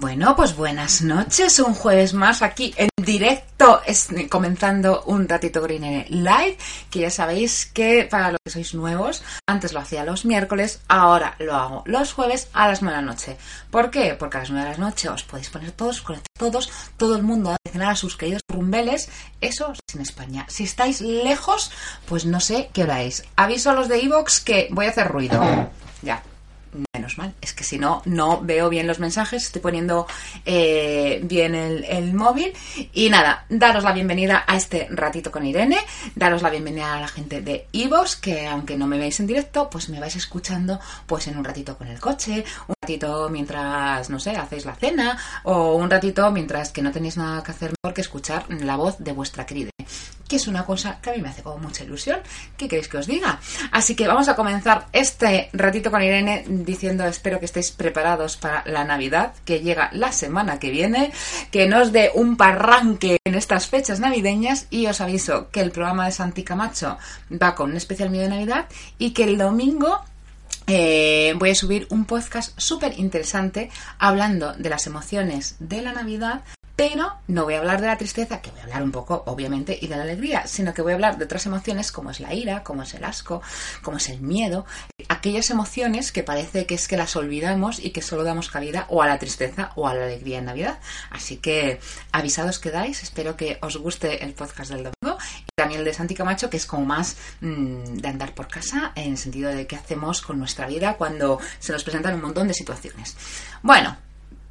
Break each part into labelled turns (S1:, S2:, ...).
S1: Bueno, pues buenas noches, un jueves más aquí en directo, comenzando un ratito Green Live, que ya sabéis que para los que sois nuevos, antes lo hacía los miércoles, ahora lo hago los jueves a las 9 de la noche. ¿Por qué? Porque a las 9 de la noche os podéis poner todos, conectar todos, todo el mundo a cenar a sus queridos rumbeles, eso es en España. Si estáis lejos, pues no sé qué hora. Aviso a los de Evox que voy a hacer ruido. Ya, Menos mal, es que si no, no veo bien los mensajes, estoy poniendo eh, bien el, el, móvil. Y nada, daros la bienvenida a este ratito con Irene, daros la bienvenida a la gente de Ivos, que aunque no me veáis en directo, pues me vais escuchando pues en un ratito con el coche, un ratito mientras, no sé, hacéis la cena, o un ratito mientras que no tenéis nada que hacer mejor que escuchar la voz de vuestra querida que es una cosa que a mí me hace como mucha ilusión. ¿Qué queréis que os diga? Así que vamos a comenzar este ratito con Irene diciendo espero que estéis preparados para la Navidad, que llega la semana que viene, que nos dé un parranque en estas fechas navideñas y os aviso que el programa de Santi Camacho va con un especial mío de Navidad y que el domingo eh, voy a subir un podcast súper interesante hablando de las emociones de la Navidad pero no voy a hablar de la tristeza, que voy a hablar un poco, obviamente, y de la alegría, sino que voy a hablar de otras emociones como es la ira, como es el asco, como es el miedo, aquellas emociones que parece que es que las olvidamos y que solo damos cabida o a la tristeza o a la alegría en Navidad. Así que avisados quedáis, espero que os guste el podcast del domingo y también el de Santi Camacho, que es como más mmm, de andar por casa en el sentido de qué hacemos con nuestra vida cuando se nos presentan un montón de situaciones. Bueno,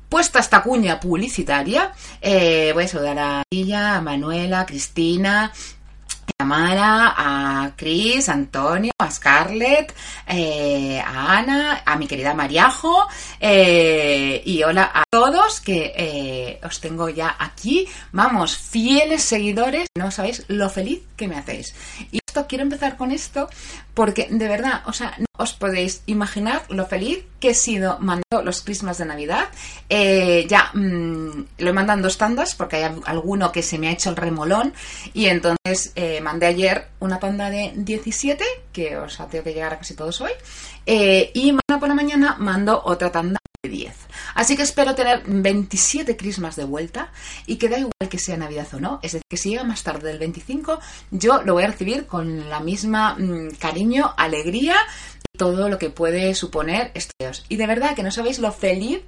S1: Puesta esta cuña publicitaria, eh, voy a saludar a ella, a Manuela, a Cristina, a a Chris, a Antonio, a Scarlett, eh, a Ana, a mi querida Mariajo eh, y hola a todos que eh, os tengo ya aquí. Vamos, fieles seguidores, no sabéis lo feliz que me hacéis. Quiero empezar con esto porque de verdad, o sea, no os podéis imaginar lo feliz que he sido mandando los Christmas de Navidad. Eh, ya mmm, lo he mandado en dos tandas porque hay alguno que se me ha hecho el remolón y entonces eh, mandé ayer una tanda de 17 que os ha tenido que llegar a casi todos hoy eh, y mañana por la mañana mando otra tanda 10. Así que espero tener 27 Christmas de vuelta y que da igual que sea Navidad o no, es decir, que si llega más tarde del 25, yo lo voy a recibir con la misma mmm, cariño, alegría todo lo que puede suponer estos. Y de verdad que no sabéis lo feliz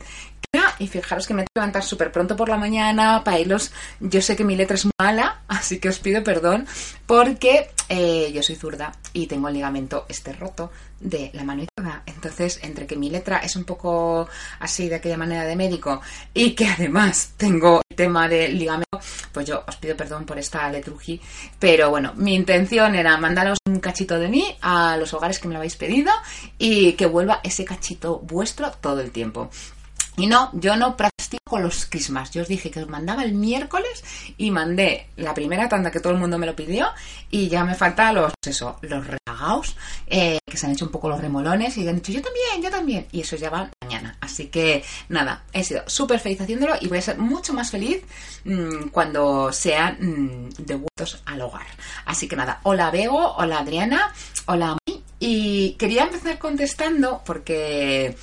S1: que y fijaros que me tengo que levantar súper pronto por la mañana para irlos. Yo sé que mi letra es mala, así que os pido perdón, porque eh, yo soy zurda y tengo el ligamento este roto de la mano izquierda. Entonces, entre que mi letra es un poco así de aquella manera de médico y que además tengo el tema del ligamento, pues yo os pido perdón por esta letruji. Pero bueno, mi intención era mandaros un cachito de mí a los hogares que me lo habéis pedido y que vuelva ese cachito vuestro todo el tiempo. Y no, yo no practico los Christmas. Yo os dije que os mandaba el miércoles y mandé la primera tanda que todo el mundo me lo pidió y ya me faltan los, eso, los regagaos, eh, que se han hecho un poco los remolones y han dicho yo también, yo también. Y eso ya va mañana. Así que nada, he sido súper feliz haciéndolo y voy a ser mucho más feliz mmm, cuando sean mmm, devueltos al hogar. Así que nada, hola Bego, hola Adriana, hola Mami. Y quería empezar contestando porque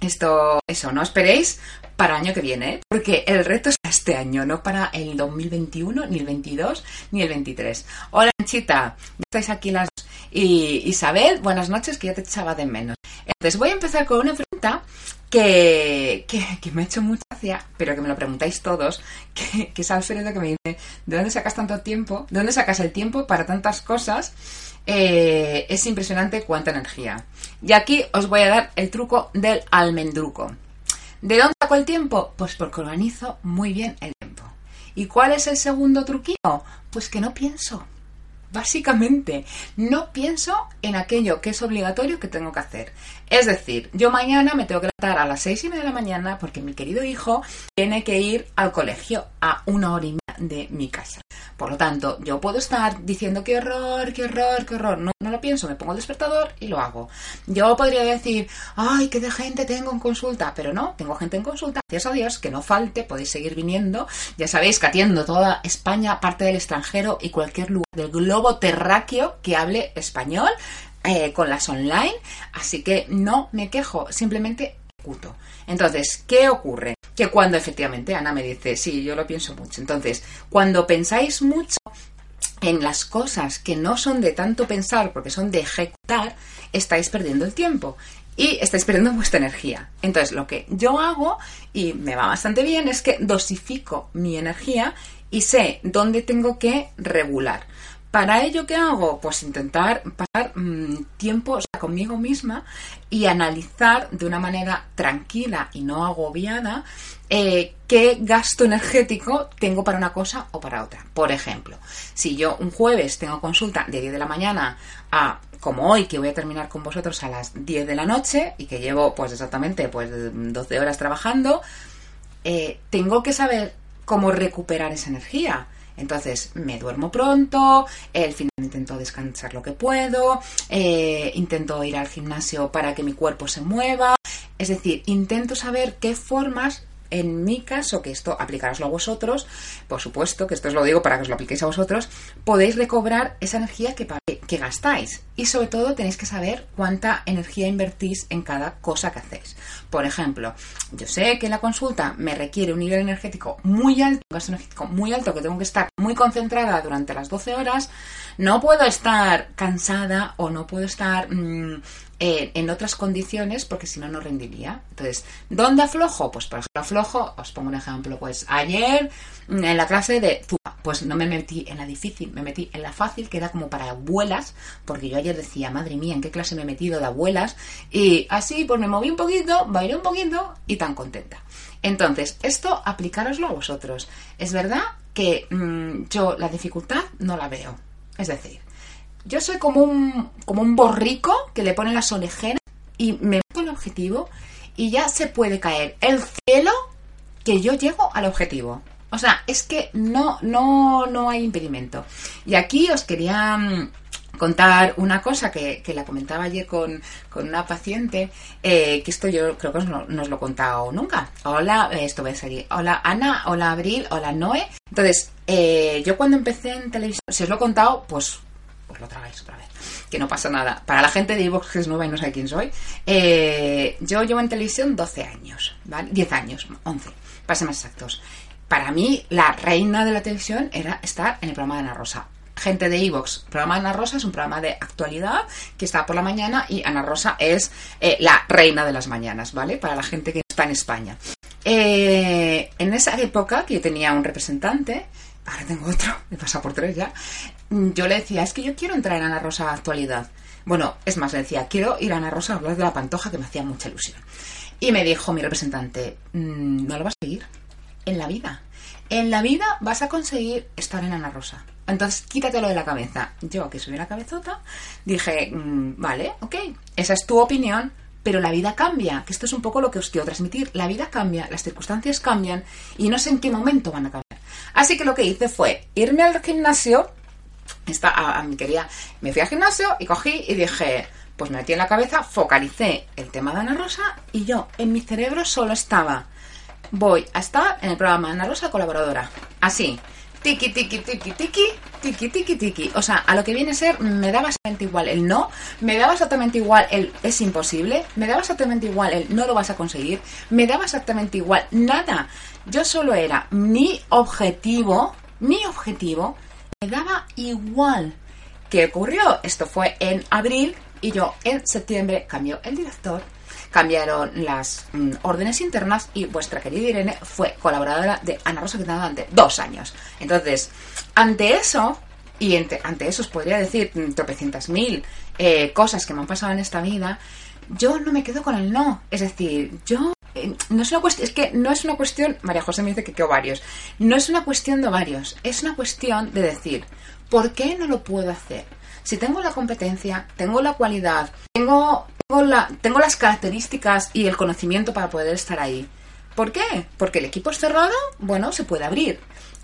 S1: esto, eso, no esperéis para el año que viene, ¿eh? porque el reto es este año, no para el 2021, ni el 22, ni el 23. Hola, Anchita, ya estáis aquí las. Y Isabel, buenas noches, que ya te echaba de menos. Entonces voy a empezar con una pregunta que, que, que me ha hecho mucha gracia, pero que me lo preguntáis todos, que, que es Alfredo que me dice, ¿de dónde sacas tanto tiempo? ¿De dónde sacas el tiempo para tantas cosas? Eh, es impresionante cuánta energía. Y aquí os voy a dar el truco del almendruco. ¿De dónde saco el tiempo? Pues porque organizo muy bien el tiempo. ¿Y cuál es el segundo truquillo? Pues que no pienso. Básicamente, no pienso en aquello que es obligatorio que tengo que hacer. Es decir, yo mañana me tengo que levantar a las seis y media de la mañana porque mi querido hijo tiene que ir al colegio a una hora y media de mi casa. Por lo tanto, yo puedo estar diciendo qué horror, qué horror, qué horror. No, no lo pienso, me pongo el despertador y lo hago. Yo podría decir, ay, qué de gente tengo en consulta, pero no, tengo gente en consulta. Gracias a Dios, que no falte, podéis seguir viniendo. Ya sabéis que atiendo toda España, parte del extranjero y cualquier lugar del globo terráqueo que hable español. Eh, con las online, así que no me quejo, simplemente. Entonces, ¿qué ocurre? Que cuando efectivamente Ana me dice, sí, yo lo pienso mucho. Entonces, cuando pensáis mucho en las cosas que no son de tanto pensar, porque son de ejecutar, estáis perdiendo el tiempo y estáis perdiendo vuestra energía. Entonces, lo que yo hago, y me va bastante bien, es que dosifico mi energía y sé dónde tengo que regular. Para ello, ¿qué hago? Pues intentar pasar mmm, tiempo conmigo misma y analizar de una manera tranquila y no agobiada eh, qué gasto energético tengo para una cosa o para otra. Por ejemplo, si yo un jueves tengo consulta de 10 de la mañana a como hoy que voy a terminar con vosotros a las 10 de la noche y que llevo pues exactamente pues 12 horas trabajando, eh, tengo que saber cómo recuperar esa energía. Entonces me duermo pronto, el final intento descansar lo que puedo, eh, intento ir al gimnasio para que mi cuerpo se mueva. Es decir, intento saber qué formas en mi caso, que esto aplicaroslo a vosotros, por supuesto, que esto os lo digo para que os lo apliquéis a vosotros, podéis recobrar esa energía que, que gastáis. Y sobre todo tenéis que saber cuánta energía invertís en cada cosa que hacéis. Por ejemplo, yo sé que la consulta me requiere un nivel energético muy alto, un gasto energético muy alto, que tengo que estar muy concentrada durante las 12 horas. No puedo estar cansada o no puedo estar mmm, eh, en otras condiciones porque si no, no rendiría. Entonces, ¿dónde aflojo? Pues por ejemplo, aflojo, os pongo un ejemplo, pues ayer mm, en la clase de Zumba, pues no me metí en la difícil, me metí en la fácil, que era como para abuelas, porque yo ayer decía, madre mía, ¿en qué clase me he metido de abuelas? Y así, pues me moví un poquito, bailé un poquito y tan contenta. Entonces, esto aplicároslo a vosotros. Es verdad que mmm, yo la dificultad no la veo. Es decir, yo soy como un, como un borrico que le pone las orejeras y me meto el objetivo y ya se puede caer el cielo que yo llego al objetivo. O sea, es que no, no, no hay impedimento. Y aquí os quería mm, contar una cosa que, que la comentaba ayer con, con una paciente, eh, que esto yo creo que no, no, os lo he contado nunca. Hola, esto voy a salir. Hola Ana, hola Abril, hola Noé. Entonces, eh, yo cuando empecé en televisión, si os lo he contado, pues pues lo tragáis otra vez. Que no pasa nada. Para la gente de Evox que es nueva y no sabe quién soy, eh, yo llevo en televisión 12 años, ¿vale? 10 años, 11, para ser más exactos. Para mí, la reina de la televisión era estar en el programa de Ana Rosa. Gente de Evox, programa de Ana Rosa es un programa de actualidad que está por la mañana y Ana Rosa es eh, la reina de las mañanas, ¿vale? Para la gente que está en España. Eh, en esa época que yo tenía un representante, ahora tengo otro, he pasado por tres ya, yo le decía, es que yo quiero entrar en Ana Rosa actualidad. Bueno, es más, le decía, quiero ir a Ana Rosa a hablar de la pantoja que me hacía mucha ilusión. Y me dijo mi representante, mmm, no lo vas a seguir en la vida. En la vida vas a conseguir estar en Ana Rosa. Entonces, quítatelo de la cabeza. Yo, que soy la cabezota, dije, mmm, vale, ok, esa es tu opinión, pero la vida cambia, que esto es un poco lo que os quiero transmitir. La vida cambia, las circunstancias cambian y no sé en qué momento van a cambiar. Así que lo que hice fue irme al gimnasio, esta, a, a quería, me fui al gimnasio y cogí y dije, pues me metí en la cabeza, focalicé el tema de Ana Rosa y yo en mi cerebro solo estaba, voy a estar en el programa Ana Rosa colaboradora. Así, tiki, tiki, tiki, tiki, tiki, tiki, tiki. O sea, a lo que viene a ser, me daba exactamente igual el no, me daba exactamente igual el es imposible, me daba exactamente igual el no lo vas a conseguir, me daba exactamente igual nada. Yo solo era mi objetivo, mi objetivo, me daba igual. ¿Qué ocurrió? Esto fue en abril y yo en septiembre cambió el director, cambiaron las mm, órdenes internas y vuestra querida Irene fue colaboradora de Ana Rosa Quintana durante dos años. Entonces, ante eso, y ante, ante eso os podría decir mm, tropecientas mil eh, cosas que me han pasado en esta vida, yo no me quedo con el no. Es decir, yo no es una cuestión, es que no es una cuestión, María José me dice que qué ovarios, no es una cuestión de ovarios, es una cuestión de decir, ¿por qué no lo puedo hacer? Si tengo la competencia, tengo la cualidad, tengo, tengo, la, tengo las características y el conocimiento para poder estar ahí. ¿Por qué? Porque el equipo es cerrado, bueno, se puede abrir.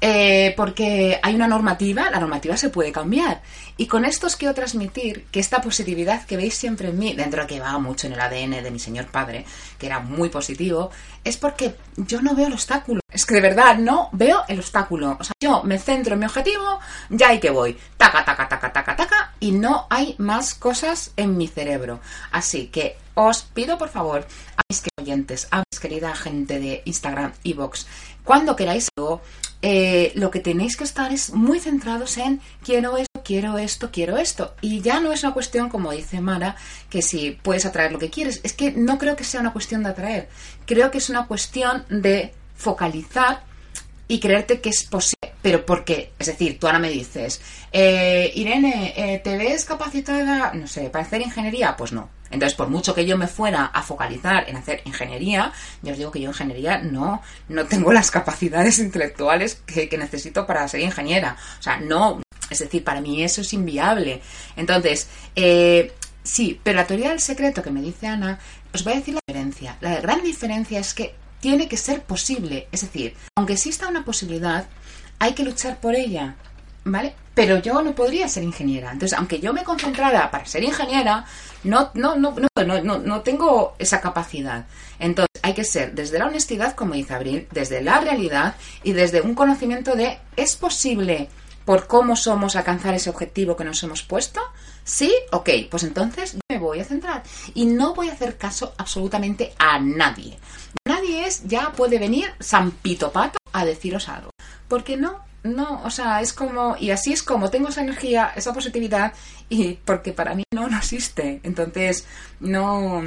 S1: Eh, porque hay una normativa, la normativa se puede cambiar. Y con esto os quiero transmitir que esta positividad que veis siempre en mí, dentro de que va mucho en el ADN de mi señor padre, que era muy positivo, es porque yo no veo el obstáculo. Es que de verdad no veo el obstáculo. O sea, yo me centro en mi objetivo, ya hay que voy. Taca, taca, taca, taca, taca, y no hay más cosas en mi cerebro. Así que os pido por favor a mis oyentes, a mis querida gente de Instagram y Vox, cuando queráis algo, eh, lo que tenéis que estar es muy centrados en quiero esto, quiero esto, quiero esto. Y ya no es una cuestión, como dice Mara, que si puedes atraer lo que quieres. Es que no creo que sea una cuestión de atraer. Creo que es una cuestión de focalizar y creerte que es posible. Pero ¿por qué? Es decir, tú ahora me dices, eh, Irene, eh, ¿te ves capacitada, no sé, para hacer ingeniería? Pues no. Entonces, por mucho que yo me fuera a focalizar en hacer ingeniería, yo os digo que yo ingeniería no, no tengo las capacidades intelectuales que, necesito para ser ingeniera. O sea, no. Es decir, para mí eso es inviable. Entonces, eh, sí, pero la teoría del secreto que me dice Ana, os voy a decir la diferencia. La gran diferencia es que tiene que ser posible. Es decir, aunque exista una posibilidad, hay que luchar por ella. ¿Vale? Pero yo no podría ser ingeniera. Entonces, aunque yo me concentrara para ser ingeniera, no, no, no, no, no, tengo esa capacidad. Entonces, hay que ser desde la honestidad, como dice Abril, desde la realidad y desde un conocimiento de ¿es posible por cómo somos alcanzar ese objetivo que nos hemos puesto? Sí, ok, pues entonces me voy a centrar y no voy a hacer caso absolutamente a nadie. Nadie es, ya puede venir San Pato a deciros algo. Porque no, no, o sea, es como, y así es como tengo esa energía, esa positividad, y porque para mí no, no existe. Entonces, no.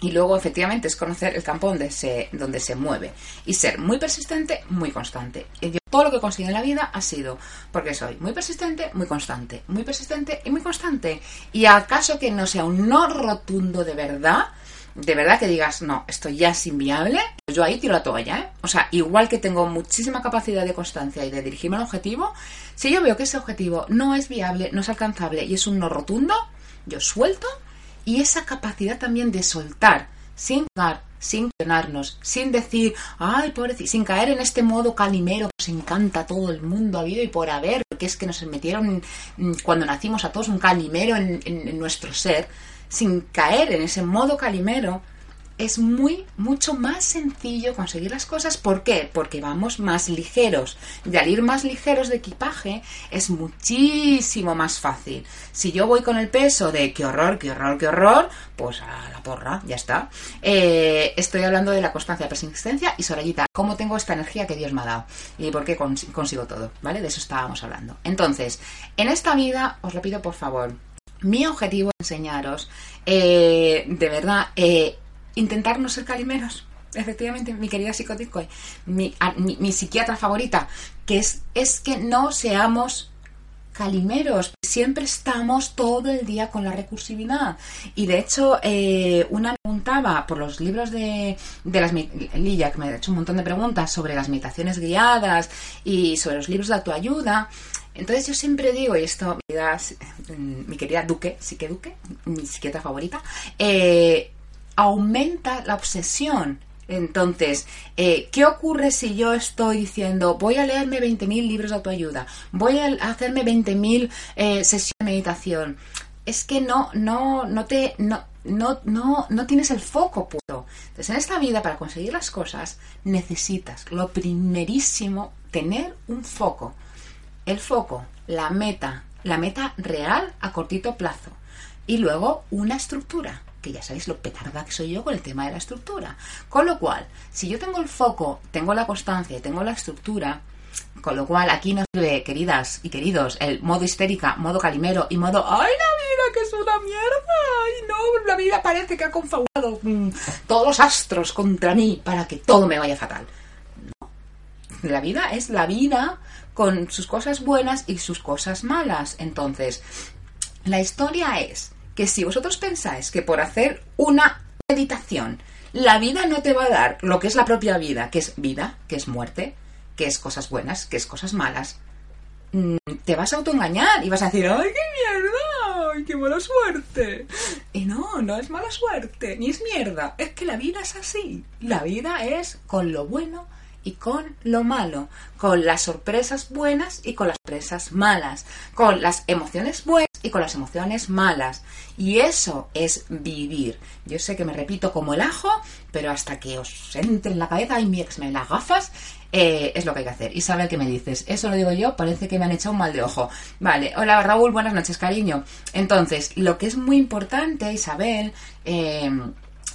S1: Y luego, efectivamente, es conocer el campo donde se, donde se mueve. Y ser muy persistente, muy constante. Yo, todo lo que he conseguido en la vida ha sido porque soy muy persistente, muy constante. Muy persistente y muy constante. Y acaso que no sea un no rotundo de verdad, de verdad que digas, no, esto ya es inviable, yo ahí tiro la toalla, ¿eh? O sea, igual que tengo muchísima capacidad de constancia y de dirigirme al objetivo, si yo veo que ese objetivo no es viable, no es alcanzable y es un no rotundo, yo suelto y esa capacidad también de soltar, sin dar, sin llenarnos, sin decir, ay, pobrecito, sin caer en este modo calimero que nos encanta a todo el mundo, ha habido y por haber, porque es que nos metieron mm, cuando nacimos a todos un calimero en nuestro ser sin caer en ese modo calimero, es muy, mucho más sencillo conseguir las cosas. ¿Por qué? Porque vamos más ligeros. Y al ir más ligeros de equipaje es muchísimo más fácil. Si yo voy con el peso de qué horror, qué horror, qué horror, pues a la porra, ya está. Eh, estoy hablando de la constancia, persistencia y Sorayita, cómo tengo esta energía que Dios me ha dado y por qué consigo todo, ¿vale? De eso estábamos hablando. Entonces, en esta vida, os lo pido por favor, mi objetivo es enseñaros, eh, de verdad, eh, intentar no ser calimeros. Efectivamente, mi querida psicotico, mi, mi, psiquiatra favorita, que es, es que no seamos calimeros. Siempre estamos todo el día con la recursividad. Y de hecho, eh, una preguntaba por los libros de, de las Lilla, que me ha hecho un montón de preguntas sobre las meditaciones guiadas y sobre los libros de autoayuda. Entonces yo siempre digo, y esto mi querida Duque, Psique Duque, mi psiquiatra favorita, eh, aumenta la obsesión. Entonces, eh, ¿qué ocurre si yo estoy diciendo, voy a leerme 20.000 libros de autoayuda, voy a hacerme 20.000 eh, sesiones de meditación? Es que no, no, no te, no, no, no, no tienes el foco puro. Entonces, en esta vida, para conseguir las cosas, necesitas, lo primerísimo, tener un foco el foco, la meta, la meta real a cortito plazo. Y luego una estructura, que ya sabéis lo petarda que soy yo con el tema de la estructura. Con lo cual, si yo tengo el foco, tengo la constancia y tengo la estructura, con lo cual aquí nos ve, queridas y queridos, el modo histérica, modo calimero y modo ¡ay, la vida que es una mierda! ¡Ay, no! La vida parece que ha confabulado mm, todos los astros contra mí para que todo me vaya fatal. No. La vida es la vida con sus cosas buenas y sus cosas malas. Entonces, la historia es que si vosotros pensáis que por hacer una meditación La vida no te va a dar lo que es la propia vida, que es vida, que es muerte, que es cosas buenas, que es cosas malas. Mm, te vas a autoengañar y vas a decir, ¡ay, qué mierda! ¡Ay, qué mala suerte! Y no, no es mala suerte, ni es mierda. Es que la vida es así. La vida es con lo bueno y con lo malo, con las sorpresas buenas y con las sorpresas malas, con las emociones buenas y con las emociones malas. Y eso es vivir. Yo sé que me repito como el ajo, pero hasta que os entre en la cabeza y mi ex me las gafas, eh, es lo que hay que hacer. Isabel, ¿qué me dices? Eso lo digo yo, parece que me han echado un mal de ojo. Vale, hola Raúl, buenas noches, cariño. Entonces, lo que es muy importante, Isabel, eh,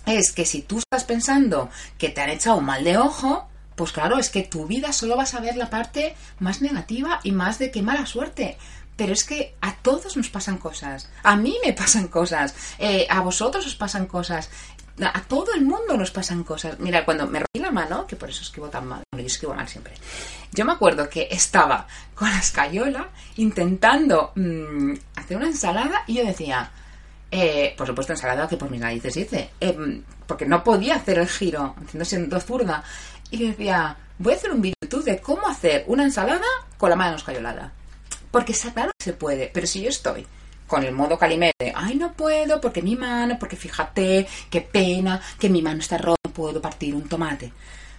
S1: es que si tú estás pensando que te han echado un mal de ojo, pues claro, es que tu vida solo vas a ver la parte más negativa y más de qué mala suerte. Pero es que a todos nos pasan cosas. A mí me pasan cosas. Eh, a vosotros os pasan cosas. A todo el mundo nos pasan cosas. Mira, cuando me rompí la mano, que por eso escribo tan mal, yo escribo mal siempre. Yo me acuerdo que estaba con la escayola intentando mm, hacer una ensalada y yo decía, eh, por supuesto ensalada que por mis narices hice, eh, porque no podía hacer el giro, siendo zurda. Y decía, voy a hacer un vídeo de cómo hacer una ensalada con la mano escayolada. Porque claro que se puede, pero si yo estoy con el modo calimere, ay, no puedo porque mi mano, porque fíjate, qué pena, que mi mano está rota, no puedo partir un tomate.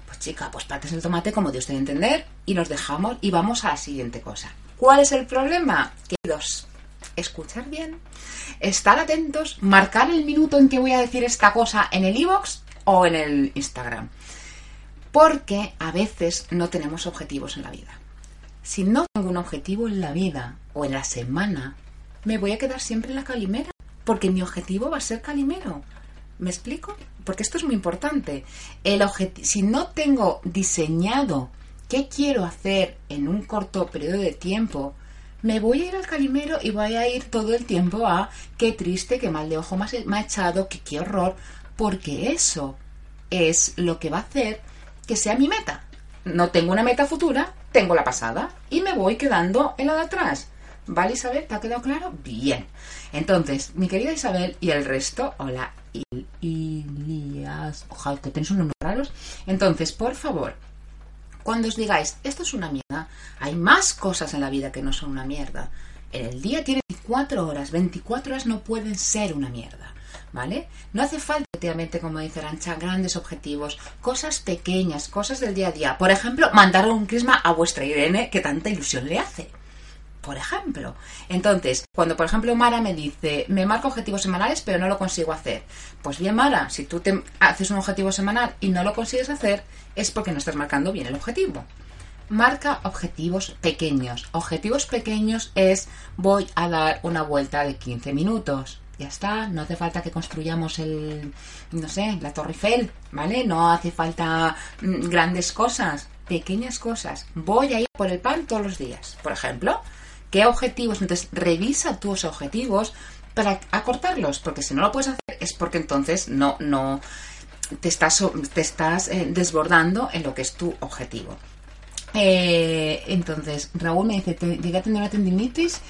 S1: Pues chica, pues partes el tomate como Dios te entender y nos dejamos y vamos a la siguiente cosa. ¿Cuál es el problema? Queridos, escuchar bien, estar atentos, marcar el minuto en que voy a decir esta cosa en el iBox o en el Instagram porque a veces no tenemos objetivos en la vida. Si no tengo un objetivo en la vida o en la semana, me voy a quedar siempre en la calimera, porque mi objetivo va a ser calimero. ¿Me explico? Porque esto es muy importante. El si no tengo diseñado qué quiero hacer en un corto periodo de tiempo, me voy a ir al calimero y voy a ir todo el tiempo a qué triste, qué mal de ojo me ha echado, qué, qué horror, porque eso es lo que va a hacer que sea mi meta. No tengo una meta futura, tengo la pasada y me voy quedando en la de atrás. ¿Vale, Isabel? ¿Te ha quedado claro? Bien. Entonces, mi querida Isabel y el resto, hola, Ilias, ojalá que tenéis unos raros. Entonces, por favor, cuando os digáis, esto es una mierda, hay más cosas en la vida que no son una mierda. En el día tiene 24 horas, 24 horas no pueden ser una mierda. ¿Vale? No hace falta, efectivamente, como dice Arancha, grandes objetivos, cosas pequeñas, cosas del día a día. Por ejemplo, mandar un crisma a vuestra Irene que tanta ilusión le hace. Por ejemplo. Entonces, cuando por ejemplo Mara me dice, me marco objetivos semanales pero no lo consigo hacer. Pues bien, Mara, si tú te haces un objetivo semanal y no lo consigues hacer, es porque no estás marcando bien el objetivo. Marca objetivos pequeños. Objetivos pequeños es voy a dar una vuelta de 15 minutos ya está, no hace falta que construyamos el, no sé, la Torre Eiffel, ¿vale? No hace falta mm, grandes cosas, pequeñas cosas. Voy a ir por el pan todos los días, por ejemplo. ¿Qué objetivos? Entonces, revisa tus objetivos para acortarlos, porque si no lo puedes hacer es porque entonces no, no te estás, te estás eh, desbordando en lo que es tu objetivo. Eh, entonces, Raúl me dice, llegué a tener una tendinitis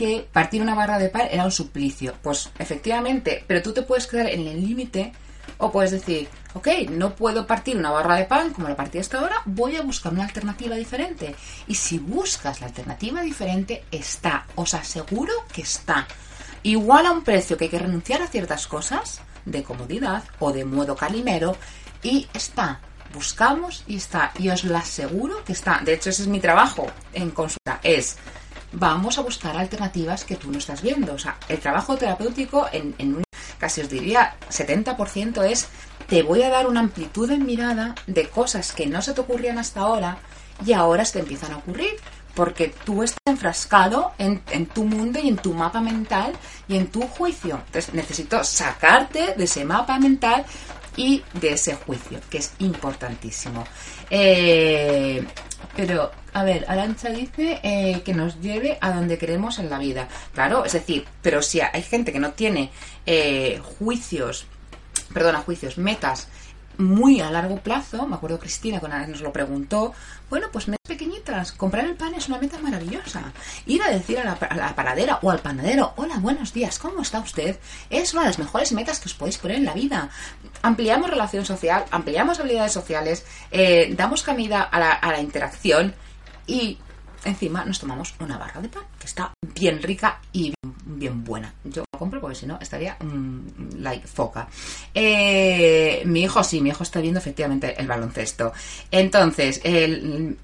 S1: que partir una barra de pan era un suplicio. Pues efectivamente, pero tú te puedes quedar en el límite o puedes decir, ok, no puedo partir una barra de pan como la partí hasta ahora, voy a buscar una alternativa diferente. Y si buscas la alternativa diferente, está, os aseguro que está. Igual a un precio que hay que renunciar a ciertas cosas, de comodidad o de modo calimero, y está. Buscamos y está. Y os lo aseguro que está. De hecho, ese es mi trabajo en consulta. Es vamos a buscar alternativas que tú no estás viendo. O sea, el trabajo terapéutico en, un casi os diría 70% es te voy a dar una amplitud en mirada de cosas que no se te ocurrían hasta ahora y ahora se te empiezan a ocurrir porque tú estás enfrascado en, en, tu mundo y en tu mapa mental y en tu juicio. Entonces necesito sacarte de ese mapa mental y de ese juicio, que es importantísimo. Eh, pero, a ver, Arancha dice eh, que nos lleve a donde queremos en la vida. Claro, es decir, pero si hay gente que no tiene eh, juicios, perdona, juicios, metas muy a largo plazo, me acuerdo Cristina cuando nos lo preguntó, bueno, pues metas pequeñitas, comprar el pan es una meta maravillosa. Ir a decir a la, paradera o al panadero, hola, buenos días, ¿cómo está usted? Es una de las mejores metas que os podéis poner en la vida. Ampliamos relación social, ampliamos habilidades sociales, eh, damos camida a la, a la interacción y encima nos tomamos una barra de pan, que está bien rica y bien, buena. Yo la compro porque si no estaría mm, like foca. Eh, mi hijo sí, mi hijo está viendo efectivamente el baloncesto. Entonces,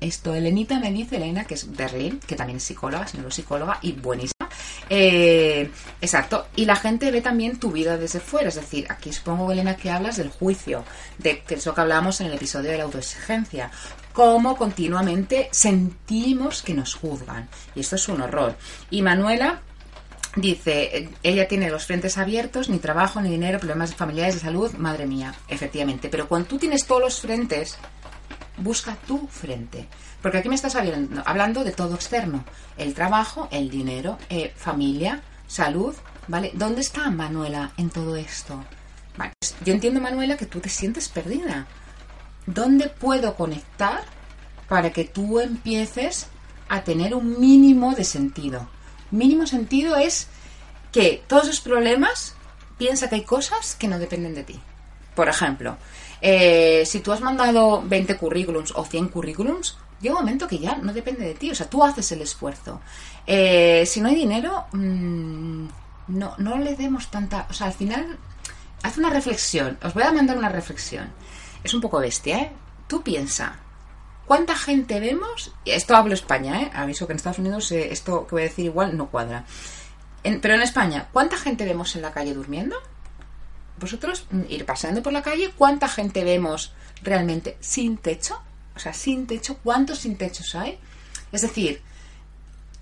S1: esto, Elenita me dice, Elena, que es Berlín, que también es psicóloga, es neuropsicóloga y buenísima. Eh, exacto. Y la gente ve también tu vida desde fuera. Es decir, aquí supongo, Elena, que hablas del juicio, de que es lo que hablábamos en el episodio de la autoexigencia cómo continuamente sentimos que nos juzgan. Y esto es un horror. Y Manuela dice, ella tiene los frentes abiertos, ni trabajo, ni dinero, problemas familiares de salud, madre mía, efectivamente. Pero cuando tú tienes todos los frentes, busca tu frente. Porque aquí me estás hablando, hablando de todo externo. El trabajo, el dinero, eh, familia, salud, ¿vale? ¿Dónde está Manuela en todo esto? Pues yo entiendo, Manuela, que tú te sientes perdida. ¿Dónde puedo conectar para que tú empieces a tener un mínimo de sentido? Mínimo sentido es que todos los problemas piensa que hay cosas que no dependen de ti. Por ejemplo, eh, si tú has mandado 20 currículums o 100 currículums, llega un momento que ya no depende de ti, o sea, tú haces el esfuerzo. Eh, si no hay dinero, mmm, no, no le demos tanta... O sea, al final, haz una reflexión. Os voy a mandar una reflexión es un poco bestia, ¿eh? Tú piensa, ¿cuánta gente vemos? Esto hablo España, ¿eh? Aviso que en Estados Unidos eh, esto que voy a decir igual no cuadra. pero en España, ¿cuánta gente vemos en la calle durmiendo? Vosotros mm, ir pasando por la calle, ¿cuánta gente vemos realmente sin techo? O sea, sin techo, ¿cuántos sin techos hay? Es decir,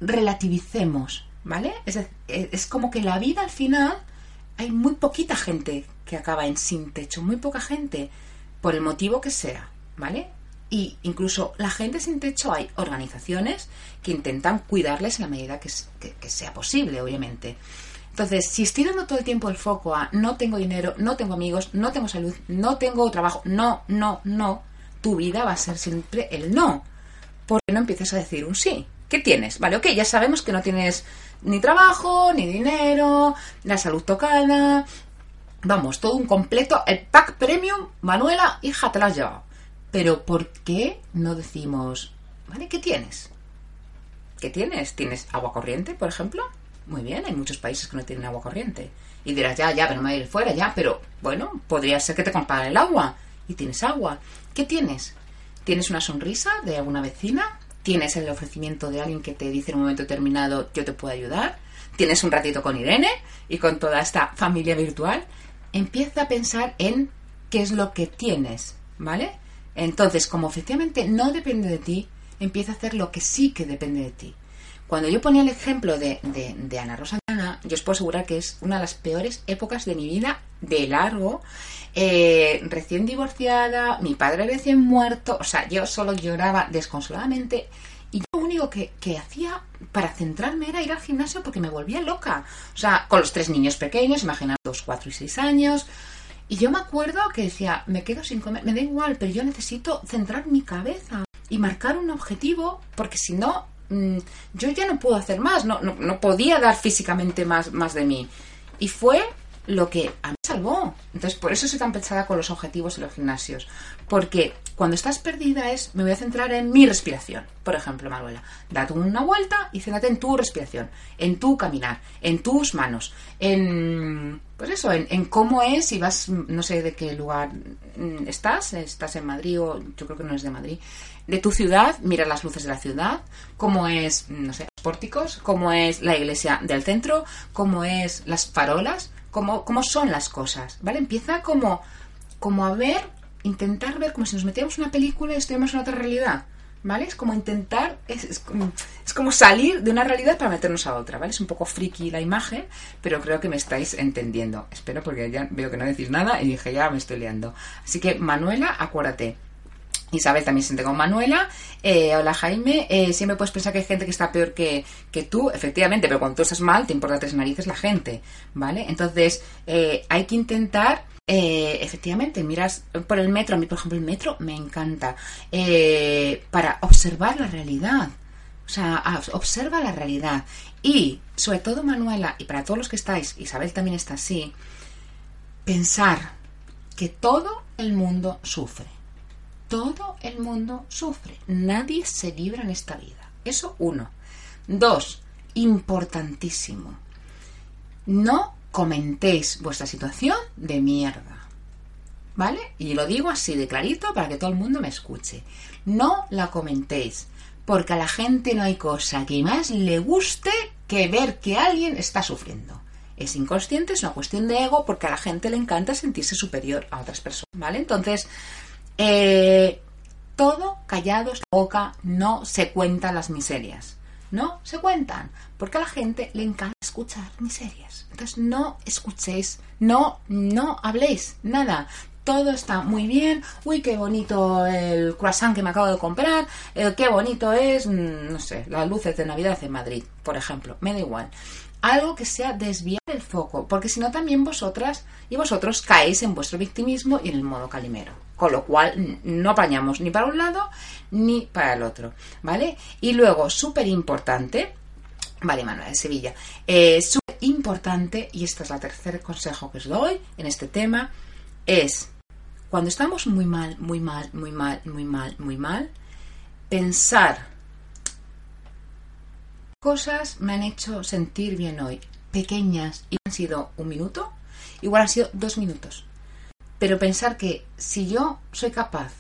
S1: relativicemos, ¿vale? Es, es como que la vida al final hay muy poquita gente que acaba en sin techo, muy poca gente por el motivo que sea, ¿vale? Y incluso la gente sin techo hay organizaciones que intentan cuidarles en la medida que, sea posible, obviamente. Entonces, si estoy dando todo el tiempo el foco a no tengo dinero, no tengo amigos, no tengo salud, no tengo trabajo, no, no, no, tu vida va a ser siempre el no. Porque no empiezas a decir un sí. ¿Qué tienes? Vale, ok, ya sabemos que no tienes ni trabajo, ni dinero, la salud tocada, Vamos, todo un completo, el pack premium, Manuela, hija, te la has llevado. Pero ¿por qué no decimos, ¿vale? ¿Qué tienes? ¿Qué tienes? ¿Tienes agua corriente, por ejemplo? Muy bien, hay muchos países que no tienen agua corriente. Y dirás, ya, ya, pero me voy a ir fuera, ya, pero bueno, podría ser que te comparen el agua y tienes agua. ¿Qué tienes? ¿Tienes una sonrisa de alguna vecina? ¿Tienes el ofrecimiento de alguien que te dice en un momento determinado, yo te puedo ayudar? ¿Tienes un ratito con Irene y con toda esta familia virtual? Empieza a pensar en qué es lo que tienes, ¿vale? Entonces, como efectivamente no depende de ti, empieza a hacer lo que sí que depende de ti. Cuando yo ponía el ejemplo de, de, Ana Rosa yo os puedo asegurar que es una de las peores épocas de mi vida, de largo, eh, recién divorciada, mi padre recién muerto, o sea, yo solo lloraba desconsoladamente y yo lo único que, que, hacía para centrarme era ir al gimnasio porque me volvía loca. O sea, con los tres niños pequeños, imaginaos, dos, cuatro y seis años. Y yo me acuerdo que decía, me quedo sin comer, me da igual, pero yo necesito centrar mi cabeza y marcar un objetivo porque si no, mm, yo ya no puedo hacer más, no, no, no podía dar físicamente más, más de mí. Y fue lo que a mí salvó. Entonces, por eso soy tan pensada con los objetivos y los gimnasios. Porque cuando estás perdida es, me voy a centrar en mi respiración. Por ejemplo, Manuela, date una vuelta y céntrate en tu respiración, en tu caminar, en tus manos, en, pues eso, en, cómo es, si vas, no sé de qué lugar estás, estás en Madrid o yo creo que no es de Madrid, de tu ciudad, mira las luces de la ciudad, cómo es, no sé, los pórticos, cómo es la iglesia del centro, cómo es las farolas, cómo, cómo son las cosas, ¿vale? Empieza como, como a ver, intentar ver como si nos metiéramos en una película y estuviéramos en otra realidad, ¿vale? Es como intentar, es, es, como, es como salir de una realidad para meternos a otra, ¿vale? Es un poco friki la imagen, pero creo que me estáis entendiendo. Espero porque ya veo que no decís nada y dije, ya me estoy liando. Así que, Manuela, acuérdate, Isabel también se siente con Manuela. Eh, hola Jaime. Eh, siempre puedes pensar que hay gente que está peor que, que, tú, efectivamente, pero cuando tú estás mal, te importa tres narices la gente, ¿vale? Entonces, eh, hay que intentar eh, efectivamente, miras por el metro, a mí por ejemplo el metro me encanta, eh, para observar la realidad. O sea, observa la realidad. Y, sobre todo Manuela, y para todos los que estáis, Isabel también está así, pensar que todo el mundo sufre. Todo el mundo sufre. Nadie se libra en esta vida. Eso uno. Dos, importantísimo. No comentéis vuestra situación de mierda. ¿Vale? Y lo digo así de clarito para que todo el mundo me escuche. No la comentéis, porque a la gente no hay cosa que más le guste que ver que alguien está sufriendo. Es inconsciente, es una cuestión de ego, porque a la gente le encanta sentirse superior a otras personas. ¿Vale? Entonces, eh, todo callados, boca, no se cuentan las miserias. No se cuentan, porque a la gente le encanta escuchar miserias. Entonces no escuchéis, no, no habléis, nada. Todo está muy bien. Uy, qué bonito el croissant que me acabo de comprar. Eh, qué bonito es, mm, no sé, las luces de Navidad en Madrid, por ejemplo. Me da igual algo que sea desviar el foco, porque si no también vosotras y vosotros caéis en vuestro victimismo y en el modo calimero. Con lo cual no apañamos ni para un lado ni para el otro, ¿vale? Y luego, súper importante, vale, Manuel de Sevilla, eh, súper importante, y este es el tercer consejo que os doy en este tema, es cuando estamos muy mal, muy mal, muy mal, muy mal, muy mal, pensar cosas me han hecho sentir bien hoy, pequeñas, y han sido un minuto, igual han sido dos minutos. Pero pensar que si yo soy capaz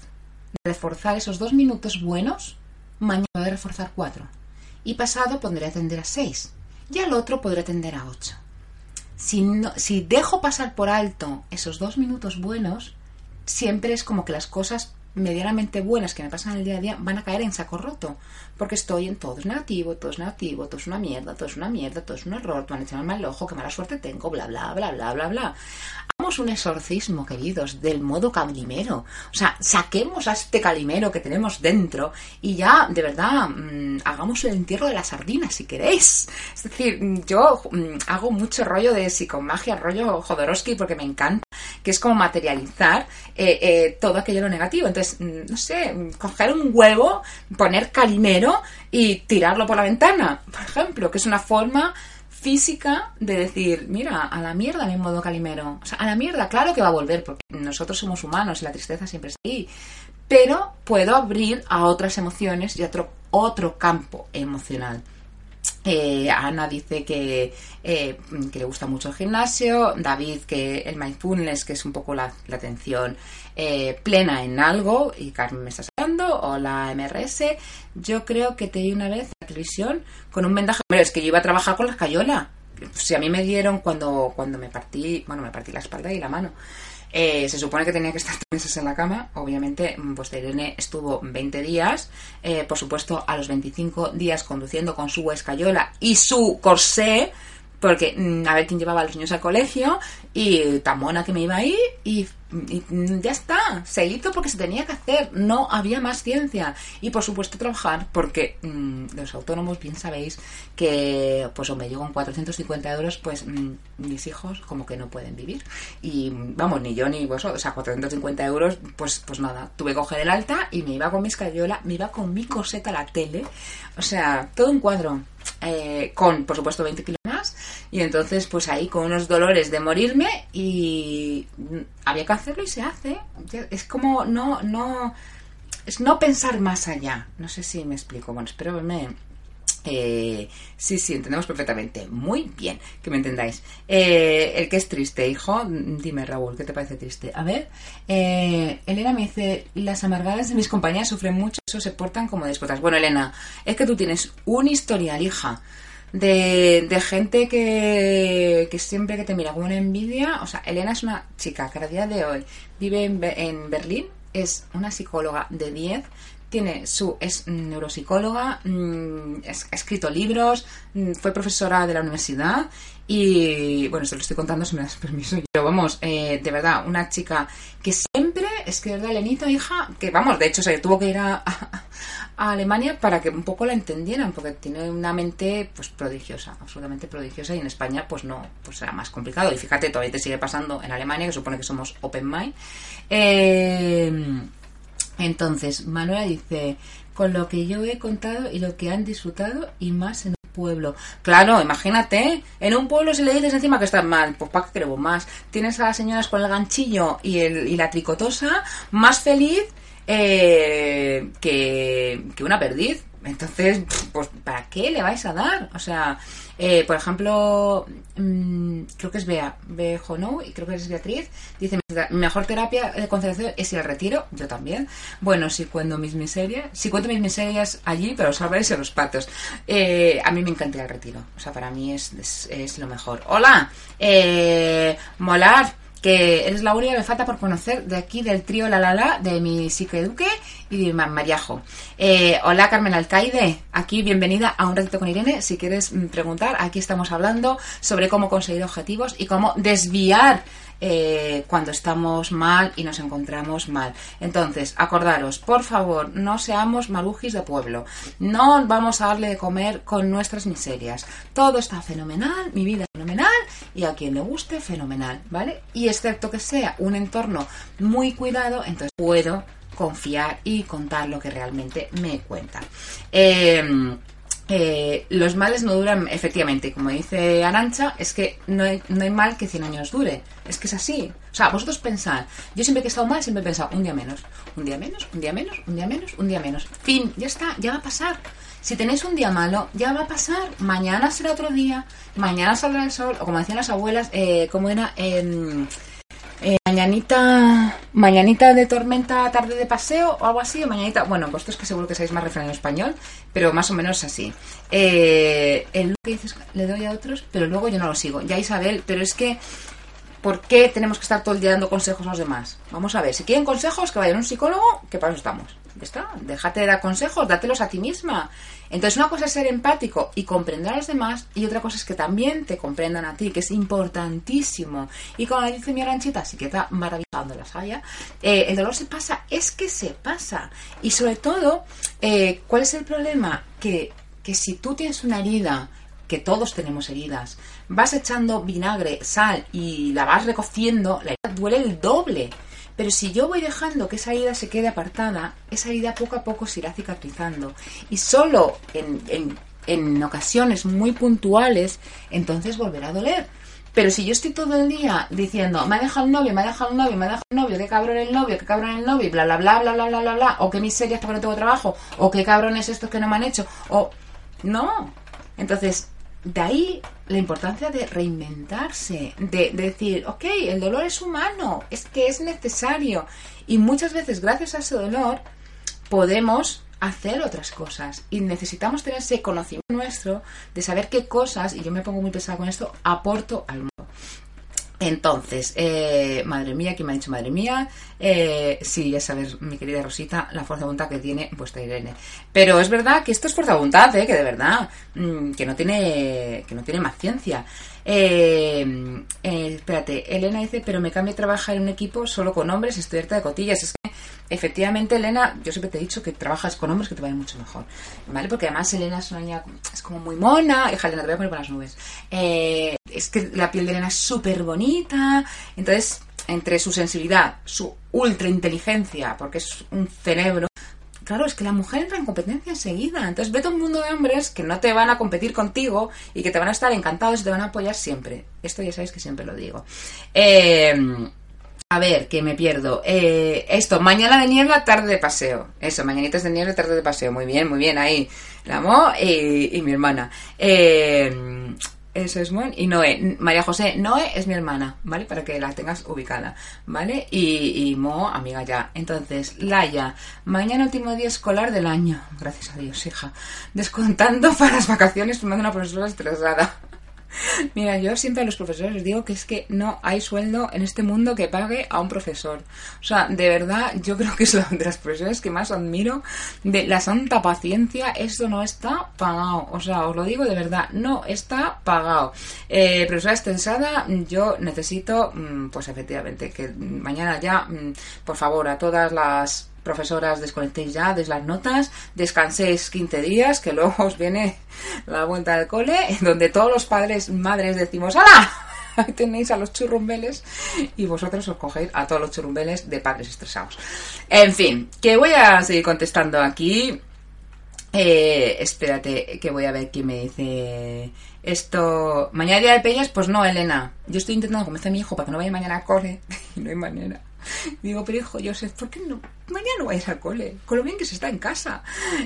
S1: de reforzar esos dos minutos buenos, mañana voy a reforzar cuatro. Y pasado pondré a atender a seis. Y al otro podré atender a ocho. Si dejo pasar por alto esos dos minutos buenos, siempre es como que las cosas medianamente buenas que me pasan en el día a día van a caer en saco roto. Porque estoy en todo es negativo, todo es negativo, todo es una mierda, todo es una mierda, todo es un error, te van a echar mal ojo, qué mala suerte tengo, bla, bla, bla, bla, bla, bla. Hagamos un exorcismo, queridos, del modo calimero. O sea, saquemos a este calimero que tenemos dentro y ya, de verdad, mm, hagamos el entierro de la sardina, si queréis. Es decir, yo mm, hago mucho rollo de psicomagia, rollo Jodorowsky, porque me encanta, que es como materializar eh, eh, todo aquello lo negativo. Entonces, mm, no sé, coger un huevo, poner calimero y tirarlo por la ventana, por ejemplo, que es una forma física de decir, mira, a la mierda mi modo calimero. O sea, a la mierda, claro que va a volver, porque nosotros somos humanos y la tristeza siempre está ahí. Pero puedo abrir a otras emociones y a otro, otro campo emocional. Eh, Ana dice que, eh, que, le gusta mucho el gimnasio, David que el mindfulness, que es un poco la, atención eh, plena en algo, y Carmen me está hablando, o la MRS. Yo creo que te di una vez la televisión con un vendaje. Pero es que yo iba a trabajar con la escayola. Si a mí me dieron cuando, cuando me partí, bueno, me partí la espalda y la mano. Eh, se supone que tenía que estar tres meses en la cama. Obviamente, pues Irene estuvo 20 días. Eh, por supuesto, a los 25 días conduciendo con su escayola y su corsé. Porque mm, a ver quién llevaba a los niños al colegio. Y tan mona que me iba ahí. Y y ya está, se hizo porque se tenía que hacer, no había más ciencia. Y por supuesto trabajar, porque mm, los autónomos bien sabéis que, pues hombre, yo con 450 euros, pues mm, mis hijos como que no pueden vivir. Y vamos, ni yo ni vosotros, o sea, 450 euros, pues, pues nada, tuve que coger el alta y me iba con mi escayola, me iba con mi coseta a la tele, o sea, todo un cuadro. Eh, con, por supuesto, 20 kilos más. Y entonces, pues ahí con unos dolores de morirme y había que hacerlo y se hace. Es como no, no, es no pensar más allá. No sé si me explico. Bueno, espero verme. Eh, sí, sí, entendemos perfectamente. Muy bien, que me entendáis. Eh, el que es triste, hijo, dime Raúl, ¿qué te parece triste? A ver, eh, Elena me dice, las amargadas de mis compañeras sufren mucho, eso se portan como despotas. Bueno, Elena, es que tú tienes un historial, hija de, gente que, que, siempre que te mira con una envidia. O sea, Elena es una chica que a día de hoy vive en, Berlín, es una psicóloga de 10, tiene su es neuropsicóloga, mm, ha escrito libros, mm, fue profesora de la universidad y bueno, se lo estoy contando si me das permiso. Pero vamos, eh, de verdad, una chica que siempre, es que de verdad, Elenita, hija, que vamos, de hecho, se tuvo que ir a Alemania para que un poco la entendieran, porque tiene una mente pues prodigiosa, absolutamente prodigiosa, y en España pues no, pues será más complicado. Y fíjate, todavía te sigue pasando en Alemania, que supone que somos open mind. Eh, entonces, Manuela dice, con lo que yo he contado y lo que han disfrutado y más en un pueblo. Claro, imagínate, en un pueblo si le dices encima que estás mal, pues para qué queremos más. Tienes a las señoras con el ganchillo y, el, y la tricotosa más feliz eh, que, que una perdiz. Entonces, pues, ¿para qué le vais a dar? O sea, eh, por ejemplo, mmm, creo que es Bea, Bea Jonou, y creo que es Beatriz, dice, mejor terapia de concentración es ir al retiro, yo también. Bueno, si cuento mis miserias, si cuento mis miserias allí, pero salvaréis en los patos. Eh, a mí me encanta al retiro, o sea, para mí es, es, es lo mejor. Hola, eh, molar que eres la única que me falta por conocer de aquí del trío La La La de mi psicoeduque y de Mariajo. Eh, hola Carmen Alcaide, aquí bienvenida a un ratito con Irene. Si quieres mm, preguntar, aquí estamos hablando sobre cómo conseguir objetivos y cómo desviar eh, cuando estamos mal y nos encontramos mal. Entonces, acordaros, por favor, no seamos marujis de pueblo. No vamos a darle de comer con nuestras miserias. Todo está fenomenal, mi vida y a quien le guste, fenomenal, ¿vale? Y excepto que sea un entorno muy cuidado, entonces puedo confiar y contar lo que realmente me cuenta. Eh, eh, los males no duran, efectivamente, como dice Arancha, es que no hay, no hay mal que 100 años dure. Es que es así. O sea, vosotros pensad, yo siempre que he estado mal, siempre he pensado, un día menos, un día menos, un día menos, un día menos, un día menos. Fin, ya está, ya va a pasar. Si tenéis un día malo, ya va a pasar. Mañana será otro día, mañana saldrá el sol, o como decían las abuelas, eh, como era... Eh, eh, mañanita mañanita de tormenta tarde de paseo o algo así o mañanita bueno vosotros que seguro que sabéis más refrán en español pero más o menos así. Eh, el que dices le doy a otros pero luego yo no lo sigo. Ya Isabel pero es que ¿por qué tenemos que estar todo el día dando consejos a los demás? Vamos a ver, si quieren consejos, que vayan a un psicólogo, que para eso estamos. Ya está, déjate de dar consejos, dátelos a ti misma. Entonces, una cosa es ser empático y comprender a los demás, y otra cosa es que también te comprendan a ti, que es importantísimo. Y como dice mi aranchita, sí que está maravillando la saya, eh, el dolor se pasa, es que se pasa. Y sobre todo, eh, ¿cuál es el problema? Que, que si tú tienes una herida, que todos tenemos heridas, vas echando vinagre, sal y la vas recociendo, la herida duele el doble. Pero si yo voy dejando que esa herida se quede apartada, esa herida poco a poco se irá cicatrizando. Y solo en, en, en ocasiones muy puntuales, entonces volverá a doler. Pero si yo estoy todo el día diciendo, me ha dejado el novio, me ha dejado el novio, me ha dejado el novio, qué cabrón el novio, qué cabrón el novio, bla, bla, bla, bla, bla, bla, bla, bla, o qué miserias porque no tengo trabajo, o qué cabrones estos que no me han hecho, o... No. Entonces, de ahí la importancia de reinventarse, de, de, decir, ok, el dolor es humano, es que es necesario. Y muchas veces, gracias a ese dolor, podemos hacer otras cosas. Y necesitamos tener ese conocimiento nuestro de saber qué cosas, y yo me pongo muy pesada con esto, aporto al mundo. Entonces, eh, madre mía, ¿quién me ha dicho madre mía? Eh, sí, ya sabes, mi querida Rosita, la fuerza de voluntad que tiene vuestra Irene. Pero es verdad que esto es fuerza de voluntad, ¿eh? que de verdad, mmm, que no tiene, que no tiene más ciencia. Eh, eh, espérate, Elena dice, pero me cambio a trabajar en un equipo solo con hombres, estoy harta de cotillas. Efectivamente, Elena, yo siempre te he dicho que trabajas con hombres que te vayan mucho mejor, ¿vale? Porque además Elena es una niña, es como muy mona, hija, Elena, te voy a poner por las nubes. Eh, es que la piel de Elena es súper bonita, entonces, entre su sensibilidad, su ultra inteligencia, porque es un cerebro, Claro, es que la mujer entra en competencia enseguida. Entonces vete a un mundo de hombres que no te van a competir contigo y que te van a estar encantados y te van a apoyar siempre. Esto ya sabéis que siempre lo digo. Eh, a ver, que me pierdo. Eh, esto, mañana de niebla, tarde de paseo. Eso, mañanitas de niebla, tarde de paseo. Muy bien, muy bien, ahí. La Mo y, mi hermana. Eh, eso es buen. Y Noé, María José, Noé es mi hermana, ¿vale? Para que la tengas ubicada, ¿vale? Y, y Mo, amiga ya. Entonces, Laia, mañana último día escolar del año. Gracias a Dios, hija. Descontando para las vacaciones, formando una profesora estresada. Mira, yo siempre a los profesores les digo que es que no hay sueldo en este mundo que pague a un profesor. O sea, de verdad, yo creo que es una de las profesiones que más admiro de la santa paciencia. Esto no está pagado. O sea, os lo digo de verdad, no está pagado. Eh, profesora estresada, yo necesito, pues efectivamente, que mañana ya, por favor, a todas las profesoras, desconectéis ya, des las notas, descanséis 15 días, que luego os viene la vuelta del cole, donde todos los padres, madres decimos, ¡Hala! Ahí tenéis a los churrumbeles y vosotros os cogéis a todos los churrumbeles de padres estresados. En fin, que voy a seguir contestando aquí. Eh, espérate, que voy a ver quién me dice esto. ¿Mañana día de Peñas? Pues no, Elena. Yo estoy intentando convencer a mi hijo para que no vaya mañana a cole no hay manera. Digo, pero hijo, Joseph, ¿por qué no? Mañana no vayas al cole, con lo bien que se está en casa.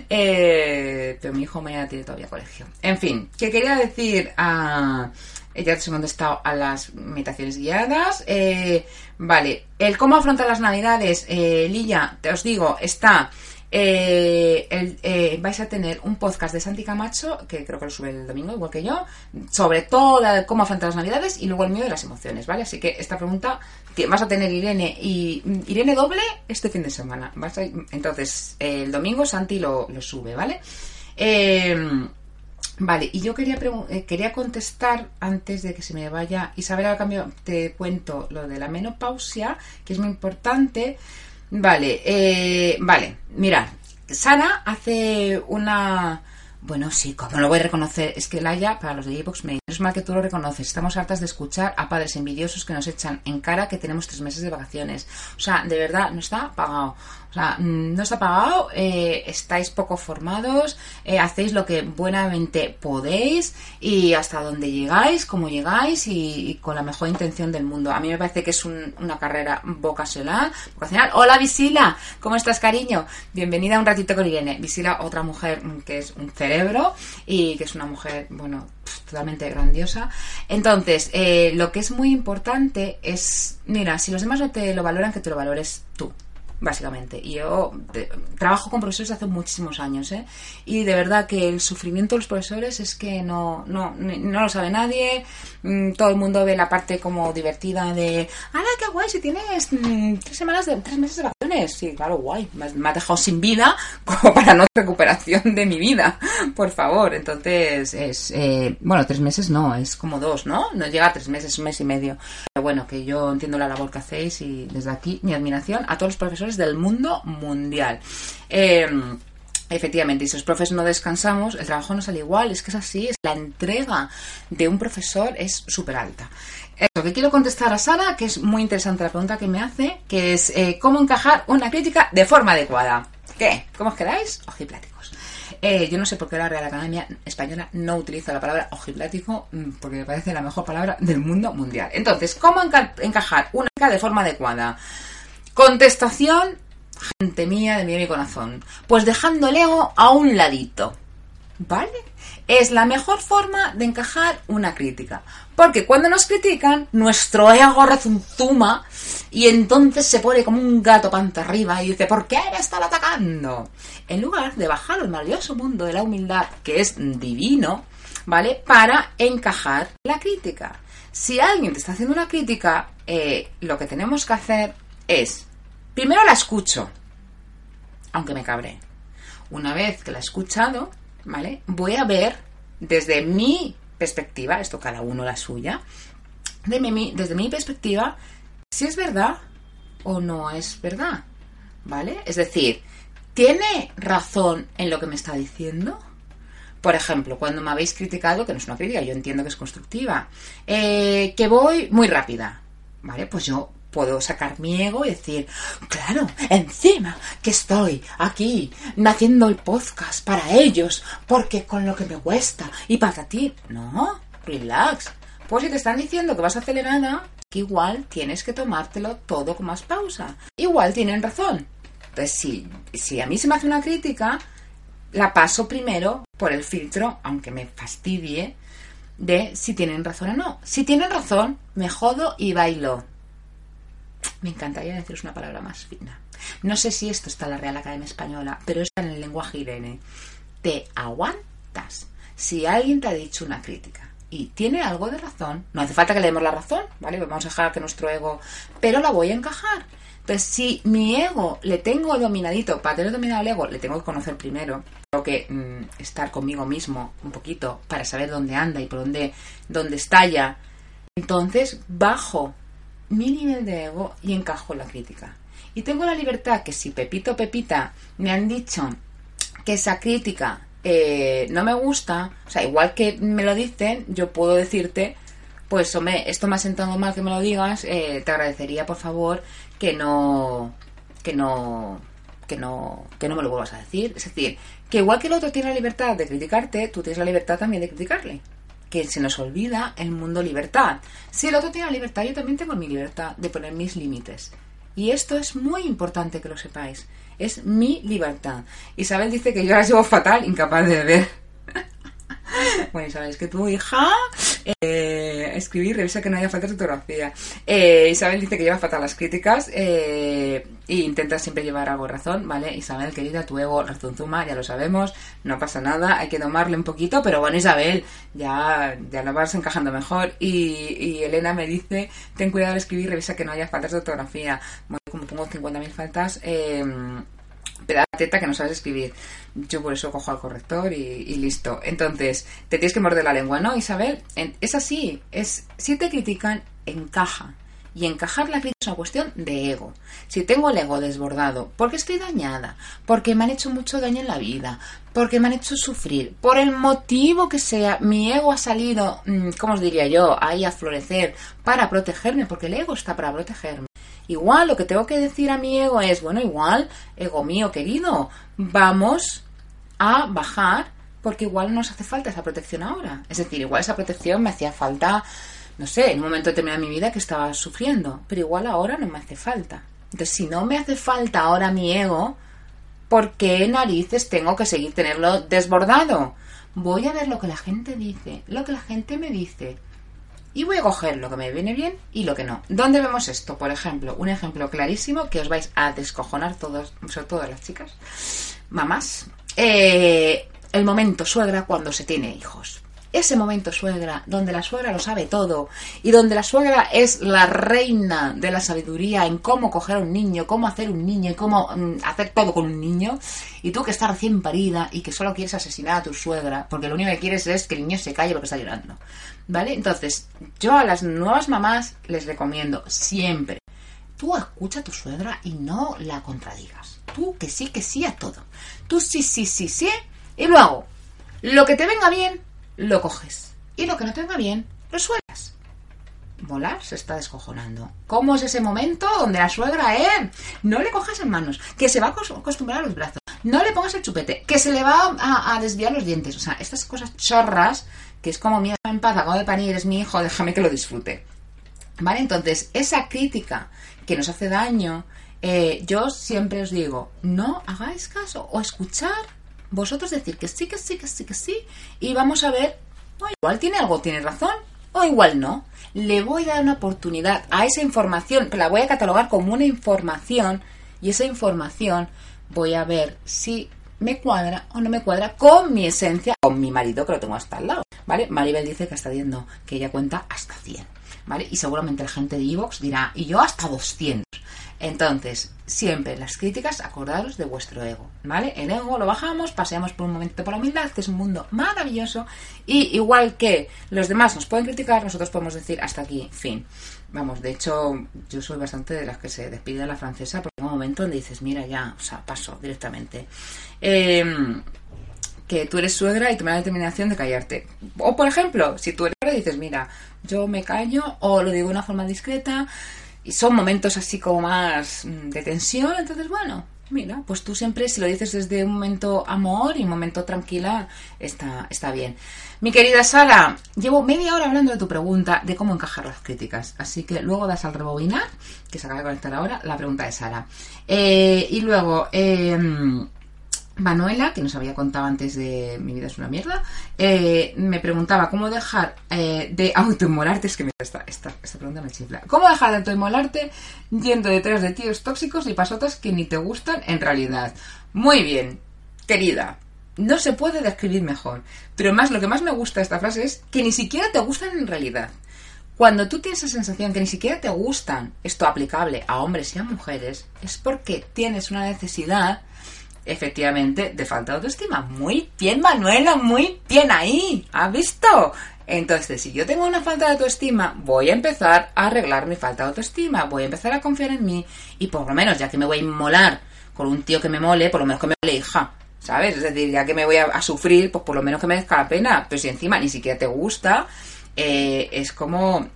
S1: Eh, pero mi hijo mañana tiene todavía colegio. En fin, que quería decir a... Ya te he contestado a las meditaciones guiadas. Eh, vale, el cómo afrontar las navidades, eh, Lilla, te os digo, está eh, eh, vais a tener un podcast de Santi Camacho, que creo que lo sube el domingo, igual que yo, sobre todo cómo afrontar las navidades y luego el mío de las emociones, ¿vale? Así que esta pregunta vas a tener Irene y Irene doble este fin de semana. Vas a- entonces, el domingo Santi lo, lo sube, ¿vale? Eh, Vale, y yo quería, eh, quería contestar antes de que se me vaya. Isabel, al cambio te cuento lo de la menopausia, que es muy importante. Vale, eh, vale, mirad, Sara hace una... Bueno, sí, como lo voy a reconocer? Es que Laia, para los de Xbox, me es mal que tú lo reconoces. Estamos hartas de escuchar a padres envidiosos que nos echan en cara que tenemos tres meses de vacaciones. O sea, de verdad, no está pagado. O sea, mm, no está pagado, eh, estáis poco formados, eh, hacéis lo que buenamente podéis y hasta donde llegáis, como llegáis y, con la mejor intención del mundo. A mí me parece que es un- una carrera vocacional, vocacional. Hola Visila, ¿cómo estás cariño? Bienvenida un ratito con Irene. Visila, otra mujer mm, que es un cerebro y que es una mujer, bueno, totalmente grandiosa. Entonces, eh, lo que es muy importante es, mira, si los demás no te lo valoran, que te lo valores tú básicamente. Y yo trabajo con profesores hace muchísimos años, ¿eh? Y de verdad que el sufrimiento de los profesores es que no, no, no lo sabe nadie. Mm, Todo el mundo ve la parte como divertida de, ¡Hala, qué guay! Si tienes mm, tres semanas de, tres meses de vacaciones. Sí, claro, guay. Me has dejado sin vida como para no recuperación de mi vida. Por favor. Entonces, es, eh, bueno, tres meses no, es como dos, ¿no? No llega a tres meses, un mes y medio. Bueno, que yo entiendo la labor que hacéis y desde aquí mi admiración a todos los profesores del mundo mundial. Eh, Efectivamente, y si los profes no descansamos, el trabajo no sale igual, es que es así, es la entrega de un profesor es súper alta. Eso, que quiero contestar a Sara, que es muy interesante la pregunta que me hace, que es eh, cómo encajar una crítica de forma adecuada. ¿Qué? ¿Cómo os quedáis? Ojipláticos. Eh, yo no sé por qué la Real Academia Española no utiliza la palabra ojiplático, mm, porque me parece la mejor palabra del mundo mundial. Entonces, ¿cómo enca- encajar una de forma adecuada? Contestación, gente mía de mi corazón. Pues dejando el ego a un ladito. ¿Vale? Es la mejor forma de encajar una crítica. Porque cuando nos critican, nuestro ego rezunzuma y entonces se pone como un gato panta arriba y dice, ¿por qué me están atacando? En lugar de bajar al maravilloso mundo de la humildad, que es divino, ¿vale? Para encajar la crítica. Si alguien te está haciendo una crítica, eh, lo que tenemos que hacer es, primero la escucho, aunque me cabré. Una vez que la he escuchado, ¿vale? Voy a ver desde mi perspectiva, esto cada uno la suya, de mi- desde mi perspectiva, si es verdad o no es verdad, ¿vale? Es decir, ¿tiene razón en lo que me está diciendo? Por ejemplo, cuando me habéis criticado, que no es una crítica, yo entiendo que es constructiva, eh, que voy muy rápida, ¿vale? Pues yo puedo sacar mi ego y decir, claro, encima que estoy aquí haciendo el podcast para ellos, porque con lo que me cuesta y para ti, no, relax. Pues si te están diciendo que vas acelerada, que igual tienes que tomártelo todo con más pausa. Igual tienen razón. Entonces, si, si a mí se me hace una crítica, la paso primero por el filtro, aunque me fastidie, de si tienen razón o no. Si tienen razón, me jodo y bailo. Me encantaría deciros una palabra más fina. No sé si esto está en la Real Academia Española, pero está en el lenguaje Irene. Te aguantas. Si alguien te ha dicho una crítica y tiene algo de razón, no hace falta que le demos la razón, ¿vale? Vamos a dejar que nuestro ego, pero la voy a encajar. Entonces, si mi ego le tengo dominadito, para tener dominado el ego, le tengo que conocer primero. Tengo que mm, estar conmigo mismo un poquito para saber dónde anda y por dónde, dónde estalla. Entonces, bajo mi nivel de ego y encajo la crítica. Y tengo la libertad que si Pepito Pepita me han dicho que esa crítica eh, no me gusta, o sea, igual que me lo dicen, yo puedo decirte, pues hombre, esto me ha sentado mal que me lo digas, eh, te agradecería por favor que no, que no, que no, que no me lo vuelvas a decir. Es decir, que igual que el otro tiene la libertad de criticarte, tú tienes la libertad también de criticarle. Que se nos olvida el mundo libertad. Si el otro tiene la libertad, yo también tengo mi libertad de poner mis límites. Y esto es muy importante que lo sepáis. Es mi libertad. Isabel dice que yo la llevo fatal, incapaz de ver. Bueno, Isabel, es que tu hija eh, escribir, revisa que no haya falta de ortografía. Eh, Isabel dice que lleva fatal las críticas eh, intenta siempre llevar algo razón, ¿vale? Isabel, querida, tu ego razón zuma, ya lo sabemos, no pasa nada, hay que domarle un poquito, pero bueno, Isabel, ya, ya lo vas encajando mejor. Y, y Elena me dice, ten cuidado al escribir, revisa que no haya faltas de ortografía. Bueno, como pongo 50.000 faltas, eh, teta que no sabes escribir. Yo por eso cojo al corrector y, listo. Entonces, te tienes que morder la lengua, ¿no, Isabel? es así. Es, si te critican, encaja. Y encajar la crítica es una cuestión de ego. Si tengo el ego desbordado, porque estoy dañada, porque me han hecho mucho daño en la vida, porque me han hecho sufrir, por el motivo que sea, mi ego ha salido, mm, ¿cómo os diría yo?, ahí a florecer para protegerme, porque el ego está para protegerme. Igual lo que tengo que decir a mi ego es, bueno, igual, ego mío querido, vamos a bajar porque igual nos hace falta esa protección ahora. Es decir, igual esa protección me hacía falta, no sé, en un momento determinado de mi vida que estaba sufriendo, pero igual ahora no me hace falta. Entonces, si no me hace falta ahora mi ego, ¿por qué narices tengo que seguir tenerlo desbordado? Voy a ver lo que la gente dice, lo que la gente me dice y voy a coger lo que me viene bien y lo que no. ¿Dónde vemos esto? Por ejemplo, un ejemplo clarísimo que os vais a descojonar todos, sobre todo las chicas, mamás. Eh, el momento suegra cuando se tiene hijos. Ese momento suegra, donde la suegra lo sabe todo y donde la suegra es la reina de la sabiduría en cómo coger a un niño, cómo hacer un niño y cómo mm, hacer todo con un niño, y tú que estás recién parida y que solo quieres asesinar a tu suegra, porque lo único que quieres es que el niño se calle porque está llorando. ¿Vale? Entonces, yo a las nuevas mamás les recomiendo siempre, tú escucha a tu suegra y no la contradigas. Tú que sí, que sí a todo. Tú sí, sí, sí, sí. Y luego, lo que te venga bien, lo coges. Y lo que no te venga bien, lo suelas. Volar se está descojonando. ¿Cómo es ese momento donde la suegra, eh? No le cojas en manos, que se va a acostumbrar a los brazos. No le pongas el chupete, que se le va a, a desviar los dientes. O sea, estas cosas chorras que es como, mira, en paz, acabo de parir, es mi hijo, déjame que lo disfrute. ¿Vale? Entonces, esa crítica que nos hace daño, eh, yo siempre os digo, no hagáis caso o escuchar, vosotros decir que sí, que sí, que sí, que sí, y vamos a ver, igual tiene algo, tiene razón, o igual no. Le voy a dar una oportunidad a esa información, la voy a catalogar como una información, y esa información voy a ver si me cuadra o no me cuadra con mi esencia, con mi marido que lo tengo hasta al lado. ¿Vale? Maribel dice que está viendo que ella cuenta hasta 100. ¿Vale? Y seguramente la gente de Evox dirá, y yo hasta 200. Entonces, siempre las críticas, acordaros de vuestro ego, ¿vale? El ego lo bajamos, paseamos por un momento por la humildad, que es un mundo maravilloso, y igual que los demás nos pueden criticar, nosotros podemos decir hasta aquí, fin. Vamos, de hecho, yo soy bastante de las que se despide de la francesa porque hay un momento donde dices, mira, ya, o sea, paso directamente. Em, que tú eres suegra y tomas la determinación de callarte. O, por ejemplo, si tú eres suegra dices, mira, yo me callo o lo digo de una forma discreta y son momentos así como más mm, de tensión, entonces, bueno, mira, pues tú siempre, si lo dices desde un momento amor y un momento tranquila, está, está bien. Mi querida Sara, llevo media hora hablando de tu pregunta de cómo encajar las críticas, así que luego das al rebobinar, que se acaba de conectar ahora, la pregunta de Sara. Eh, y luego, eh, Manuela, que nos había contado antes de Mi vida es una mierda, eh, me preguntaba cómo dejar de autoinmolarte, es que me, esta, esta, esta, pregunta me chifla, cómo dejar de autoinmolarte yendo detrás de tíos tóxicos y pasotas que ni te gustan en realidad. Muy bien, querida, no se puede describir mejor. Pero más, lo que más me gusta de esta frase es que ni siquiera te gustan en realidad. Cuando tú tienes esa sensación que ni siquiera te gustan, esto aplicable a hombres y a mujeres, es porque tienes una necesidad, efectivamente, de falta de autoestima. Muy bien, Manuela, muy bien ahí. ¿Has visto? Entonces, si yo tengo una falta de autoestima, voy a empezar a arreglar mi falta de autoestima, voy a empezar a confiar en mí y por lo menos, ya que me voy a inmolar con un tío que me mole, por lo menos que me mole hija. ¿Sabes? Es decir, ya que me voy a, sufrir, pues por lo menos que me merezca la pena. Pero si encima ni siquiera te gusta, eh, es como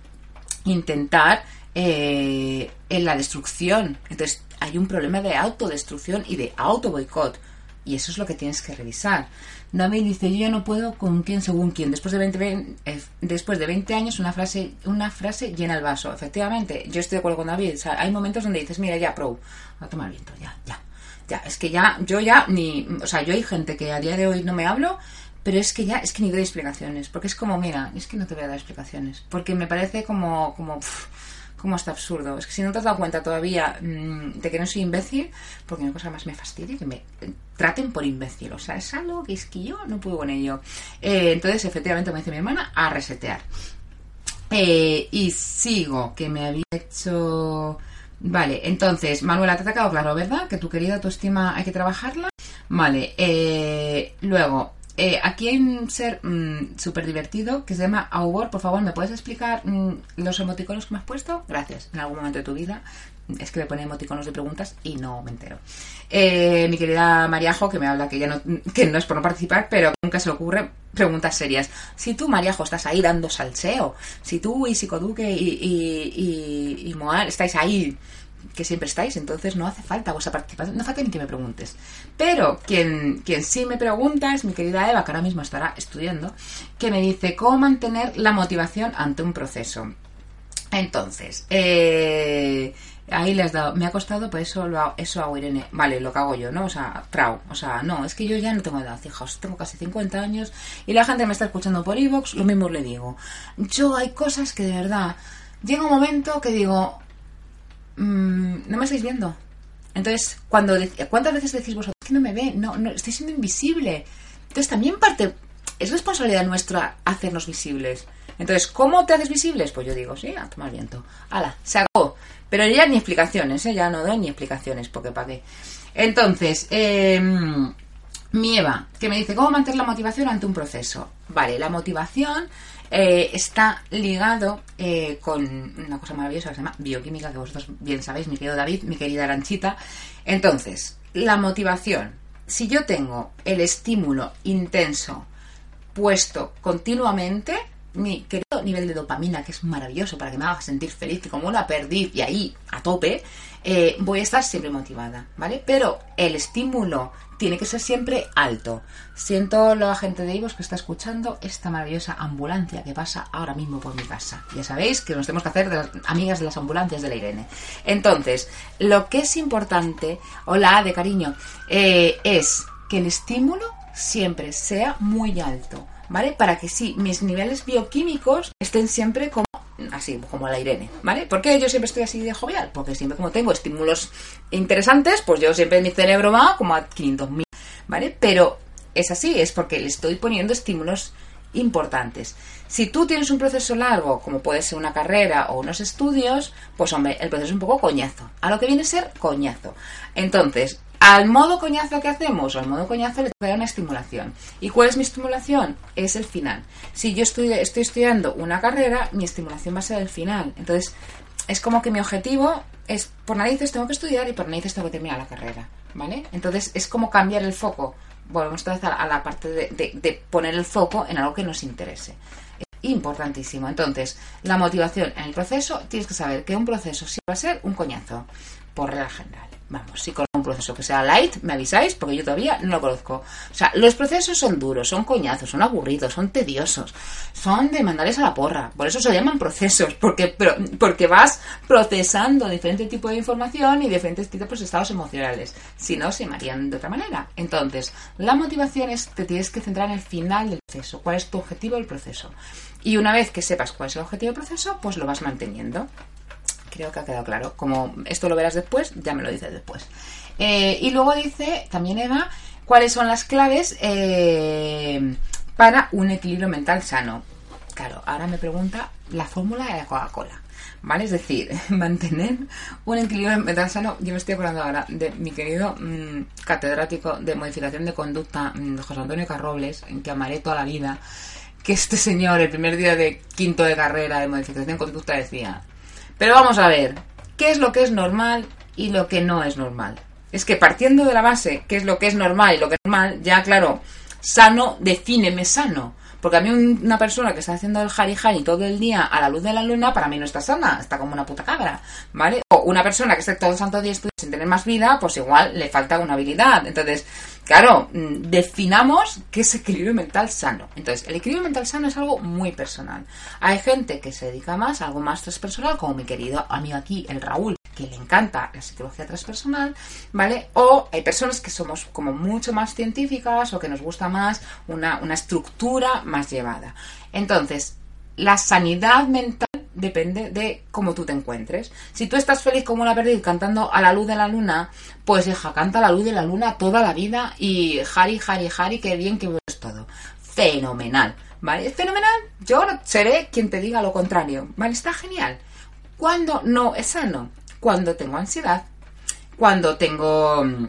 S1: intentar eh, en la destrucción. Entonces, hay un problema de autodestrucción y de auto boicot. Y eso es lo que tienes que revisar. me dice, yo ya no puedo con quién según quién. Después de 20, eh, después de 20 años una frase, una frase llena el vaso. Efectivamente, yo estoy de acuerdo con David. hay momentos donde dices, mira, ya, pro, a tomar viento, ya, ya. Ya, es que ya, yo ya ni, o sea, yo hay gente que a día de hoy no me hablo, pero es que ya, es que ni doy explicaciones, porque es como, mira, es que no te voy a dar explicaciones, porque me parece como, como, como hasta absurdo. Es que si no te has dado cuenta todavía mm, de que no soy imbécil, porque una cosa más me fastidia que me traten por imbécil. O sea, es algo que es que yo no puedo con ello. Eh, entonces, efectivamente, me dice mi hermana a resetear. Eh, y sigo, que me había hecho... Vale, entonces, Manuela, te ha quedado claro, ¿verdad? Que tu querida autoestima hay que trabajarla. Vale, eh, luego, eh, aquí hay un ser mm, súper divertido que se llama Aubor. Por favor, ¿me puedes explicar mm, los emoticonos que me has puesto? Gracias. En algún momento de tu vida es que me pone emoticonos de preguntas y no me entero. Eh, mi querida Mariajo, que me habla que ya no, que no es por no participar, pero nunca se le ocurre preguntas serias. Si tú, Mariajo, estás ahí dando salseo, si tú y Psicoduque y, y, y Moar estáis ahí que siempre estáis, entonces no hace falta vuestra participación, no falta ni que me preguntes. Pero quien, quien sí me pregunta es mi querida Eva, que ahora mismo estará estudiando, que me dice cómo mantener la motivación ante un proceso. Entonces, eh, ahí le has dado, me ha costado, pues eso lo hago, eso hago Irene, vale, lo que hago yo, ¿no? O sea, trau, o sea, no, es que yo ya no tengo edad, fijaos, tengo casi 50 años y la gente me está escuchando por Evox, lo mismo le digo. Yo hay cosas que de verdad, llega un momento que digo, Mm, no me estáis viendo. Entonces, cuando ¿cuántas veces decís vosotros que no me ve? No, no, estoy siendo invisible. Entonces, también parte, es responsabilidad nuestra hacernos visibles. Entonces, ¿cómo te haces visibles? Pues yo digo, sí, a tomar viento. Hala, se acabó. Pero ya ni explicaciones, ¿eh? ya no doy ni explicaciones, porque para qué. Entonces, eh, mi Eva, que me dice, ¿cómo mantener la motivación ante un proceso? Vale, la motivación eh, está ligado eh, con una cosa maravillosa que se llama bioquímica, que vosotros bien sabéis, mi querido David, mi querida Aranchita. Entonces, la motivación. Si yo tengo el estímulo intenso puesto continuamente, mi querido nivel de dopamina, que es maravilloso para que me haga sentir feliz y como una perdiz y ahí a tope, eh, voy a estar siempre motivada, ¿vale? Pero el estímulo tiene que ser siempre alto. Siento la gente de Ivos que está escuchando esta maravillosa ambulancia que pasa ahora mismo por mi casa. Ya sabéis que nos tenemos que hacer de las amigas de las ambulancias de la Irene. Entonces, lo que es importante, hola de cariño, eh, es que el estímulo siempre sea muy alto, ¿vale? Para que sí, mis niveles bioquímicos estén siempre como así como la Irene, ¿vale? ¿Por qué yo siempre estoy así de jovial? Porque siempre como tengo estímulos interesantes, pues yo siempre mi cerebro va como a 500.000, ¿vale? Pero es así, es porque le estoy poniendo estímulos importantes. Si tú tienes un proceso largo, como puede ser una carrera o unos estudios, pues hombre, el proceso es un poco coñazo. A lo que viene a ser coñazo. Entonces, al modo coñazo que hacemos, o al modo coñazo le da una estimulación. ¿Y cuál es mi estimulación? Es el final. Si yo estoy, estudiando una carrera, mi estimulación va a ser el final. Entonces, es como que mi objetivo es, por narices tengo que estudiar y por narices tengo que terminar la carrera. ¿Vale? Entonces, es como cambiar el foco. Volvemos otra vez a la parte de, de poner el foco en algo que nos interese importantísimo. Entonces, la motivación en el proceso, tienes que saber que un proceso sí va a ser un coñazo, por regla general. Vamos, si un proceso que sea light, me avisáis, porque yo todavía no lo conozco. O sea, los procesos son duros, son coñazos, son aburridos, son tediosos, son de mandarles a la porra. Por eso se llaman procesos, porque, porque vas procesando diferentes tipos de información y diferentes tipos de estados emocionales. Si no, se llamarían de otra manera. Entonces, la motivación es, te tienes que centrar en el final del proceso. ¿Cuál es tu objetivo del proceso? Y una vez que sepas cuál es el objetivo del proceso, pues lo vas manteniendo. Creo que ha quedado claro. Como esto lo verás después, ya me lo dices después. Eh, y luego dice también Eva cuáles son las claves eh, para un equilibrio mental sano. Claro, ahora me pregunta la fórmula de la Coca-Cola. ¿Vale? Es decir, mantener un equilibrio mental sano. Yo me estoy acordando ahora de mi querido mm, catedrático de modificación de conducta, mm, José Antonio Carrobles, en que amaré toda la vida que este señor el primer día de quinto de carrera de modificación de conducta decía. Pero vamos a ver, ¿qué es lo que es normal y lo que no es normal? Es que partiendo de la base, ¿qué es lo que es normal y lo que es normal? Ya, claro, sano, defíneme sano. Porque a mí una persona que está haciendo el jari jari todo el día a la luz de la luna, para mí no está sana, está como una puta cabra, ¿vale? O una persona que esté todo el santo día sin tener más vida, pues igual le falta una habilidad. Entonces, claro, mm, definamos qué es equilibrio mental sano. Entonces, el equilibrio mental sano es algo muy personal. Hay gente que se dedica más a algo más transpersonal, como mi querido amigo aquí, el Raúl, que le encanta la psicología transpersonal, ¿vale? O hay personas que somos como mucho más científicas o que nos gusta más una, una estructura más llevada. Entonces, la sanidad mental depende de cómo tú te encuentres. Si tú estás feliz como una perdiz cantando a la luz de la luna, pues hija, canta a la luz de la luna toda la vida y Hari, Hari, Hari, qué bien que es todo. Fenomenal, ¿vale? ¿Es fenomenal? Yo seré quien te diga lo contrario, ¿vale? Está genial. Cuando no es sano, cuando tengo ansiedad, cuando tengo mm,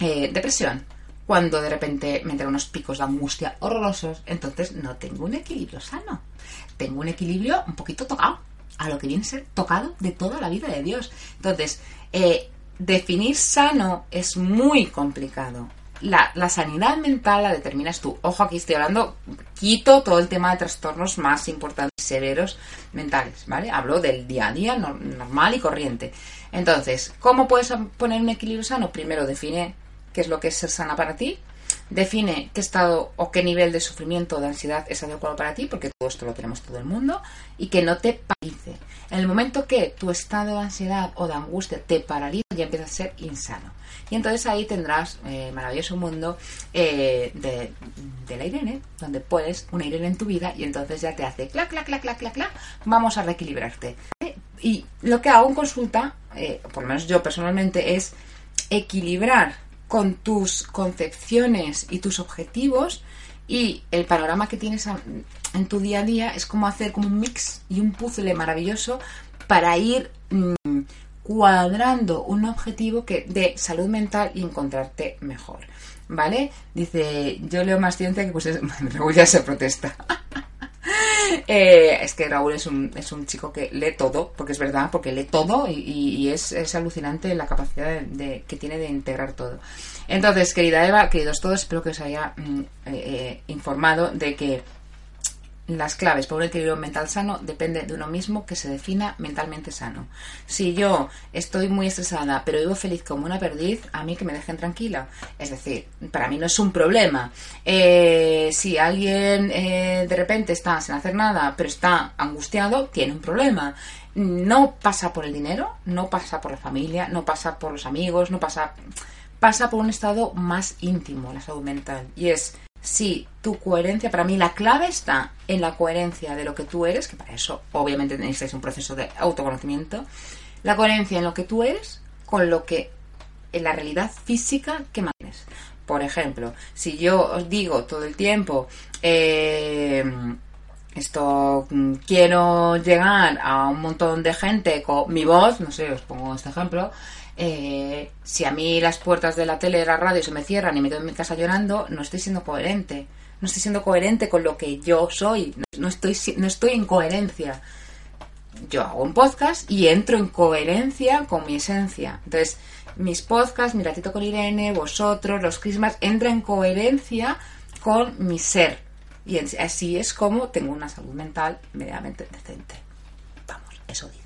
S1: eh, depresión, cuando de repente me entran unos picos de angustia horrorosos, entonces no tengo un equilibrio sano. Tengo un equilibrio un poquito tocado, a lo que viene a ser tocado de toda la vida de Dios. Entonces, eh, definir sano es muy complicado. La, la, sanidad mental la determinas tú. Ojo, aquí estoy hablando, quito todo el tema de trastornos más importantes y severos mentales, ¿vale? Hablo del día a día normal y corriente. Entonces, ¿cómo puedes poner un equilibrio sano? Primero define qué es lo que es ser sana para ti, define qué estado o qué nivel de sufrimiento o de ansiedad es adecuado para ti, porque todo esto lo tenemos todo el mundo, y que no te paralice. En el momento que tu estado de ansiedad o de angustia te paraliza, ya empieza a ser insano. Y entonces ahí tendrás eh, maravilloso mundo eh, de, de, la Irene, donde puedes una Irene en tu vida y entonces ya te hace clac, clac, clac, clac, clac, clac, vamos a reequilibrarte. Y lo que hago en consulta, eh, por lo menos yo personalmente, es equilibrar con tus concepciones y tus objetivos y el panorama que tienes en tu día a día es como hacer como un mix y un puzzle maravilloso para ir mm, cuadrando un objetivo que de salud mental y encontrarte mejor. ¿Vale? Dice, yo leo más ciencia que pues Raúl ya se protesta. Eh, es que Raúl es un, es un chico que lee todo, porque es verdad, porque lee todo y, es, alucinante la capacidad de, que tiene de integrar todo. Entonces, querida Eva, queridos todos, espero que os haya mm, eh, eh, informado de que las claves para un equilibrio mental sano depende de uno mismo que se defina mentalmente sano. Si yo estoy muy estresada pero vivo feliz como una perdiz, a mí que me dejen tranquila. Es decir, para mí no es un problema. Eh, si alguien eh, de repente está sin hacer nada pero está angustiado, tiene un problema. No pasa por el dinero, no pasa por la familia, no pasa por los amigos, no pasa... Pasa por un estado más íntimo, la salud mental. Y es si tu coherencia, para mí la clave está en la coherencia de lo que tú eres, que para eso obviamente necesitas un proceso de autoconocimiento, la coherencia en lo que tú eres con lo que en la realidad física que mantienes. Por ejemplo, si yo os digo todo el tiempo, eh, esto mm, quiero llegar a un montón de gente con mi voz, no sé, os pongo este ejemplo, eh, si a mí las puertas de la tele de la radio se me cierran y me quedo en mi casa llorando, no estoy siendo coherente. No estoy siendo coherente con lo que yo soy. No estoy, no estoy en coherencia. Yo hago un podcast y entro en coherencia con mi esencia. Entonces, mis podcasts, mi ratito con Irene, vosotros, los Christmas, entran en coherencia con mi ser. Y así es como tengo una salud mental medianamente decente. Vamos, eso dice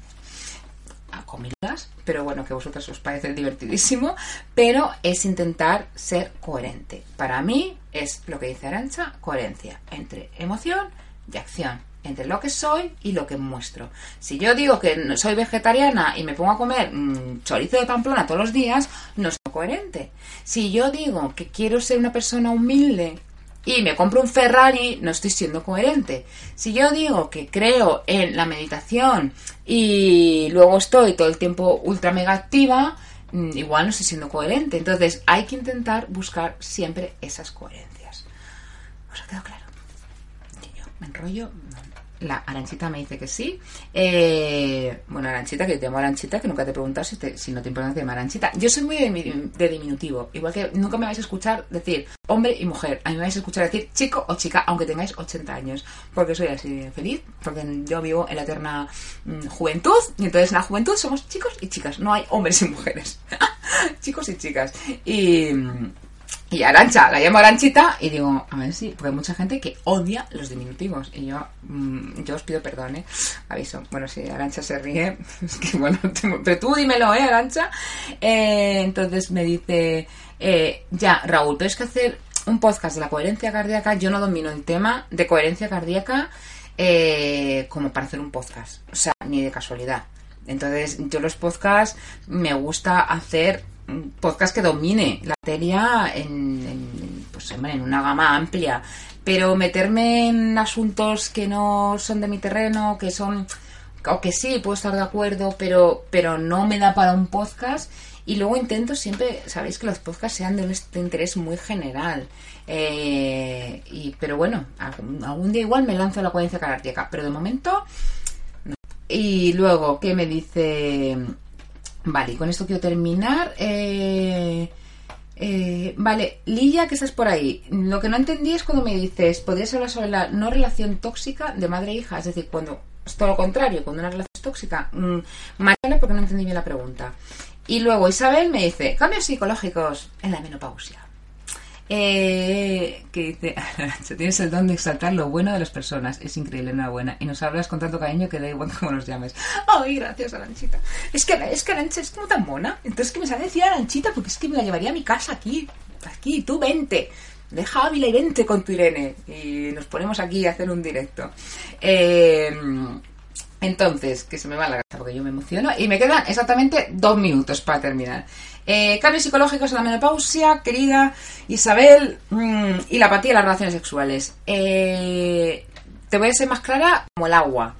S1: a comidas, pero bueno, que a vosotros os parece divertidísimo, pero es intentar ser coherente. Para mí es lo que dice Arancha, coherencia entre emoción y acción, entre lo que soy y lo que muestro. Si yo digo que soy vegetariana y me pongo a comer mm, chorizo de Pamplona todos los días, no soy coherente. Si yo digo que quiero ser una persona humilde y me compro un Ferrari, no estoy siendo coherente. Si yo digo que creo en la meditación y luego estoy todo el tiempo ultra mega activa, mm, igual no estoy siendo coherente. Entonces hay que intentar buscar siempre esas coherencias. ¿Os ha quedado claro? Yo me enrollo. La Aranchita me dice que sí. Eh, bueno, Aranchita, que te llamo Aranchita, que nunca te he preguntado si, si no te importa que te Aranchita. Yo soy muy de, diminutivo. Igual que nunca me vais a escuchar decir hombre y mujer. A mí me vais a escuchar decir chico o chica, aunque tengáis 80 años. Porque soy así feliz. Porque yo vivo en la eterna mm, juventud. Y entonces en la juventud somos chicos y chicas. No hay hombres y mujeres. chicos y chicas. Y y Arancha, la llamo Aranchita y digo, a ver si, porque hay mucha gente que odia los diminutivos. Y yo, mm, yo os pido perdón, ¿eh? Aviso. Bueno, si Arancha se ríe, es que bueno, pero tú dímelo, ¿eh, Arancha? Eh, entonces me dice, eh, ya, Raúl, pero es que hacer un podcast de la coherencia cardíaca, yo no domino el tema de coherencia cardíaca eh, como para hacer un podcast. O sea, ni de casualidad. Entonces, yo los podcasts me gusta hacer podcast que domine la materia en, pues, en una gama amplia. Pero meterme en asuntos que no son de mi terreno, que son o que sí, puedo estar de acuerdo, pero, pero no me da para un podcast. Y luego intento siempre, sabéis que los podcasts sean de un interés muy general. Eh, y, pero bueno, algún, día igual me lanzo a la coherencia cardíaca. Pero de momento, Y luego, ¿qué me dice Vale, y con esto quiero terminar. Eh, eh, vale, Lilla, que estás por ahí. Lo que no entendí es cuando me dices, podrías hablar sobre la no relación tóxica de madre e hija. Es decir, cuando es todo lo contrario, cuando una relación es tóxica. Mm, porque no entendí bien la pregunta. Y luego Isabel me dice, cambios psicológicos en la menopausia. Eh, que dice, tienes el don de exaltar lo bueno de las personas. Es increíble, enhorabuena. Y nos hablas con tanto cariño que da igual cómo nos llames. Ay, gracias, Aranchita. Es que, es que Arancha es como tan mona. Entonces que me sale decir Aranchita porque es que me la llevaría a mi casa aquí. Aquí, tú vente. Deja Ávila y vente con tu Irene. Y nos ponemos aquí a hacer un directo. Eh, entonces, que se me va la cabeza porque yo me emociono. Y me quedan exactamente dos minutos para terminar. Eh, cambios psicológicos en la menopausia, querida Isabel, mm, y la apatía de las relaciones sexuales. Eh, te voy a ser más clara como el agua.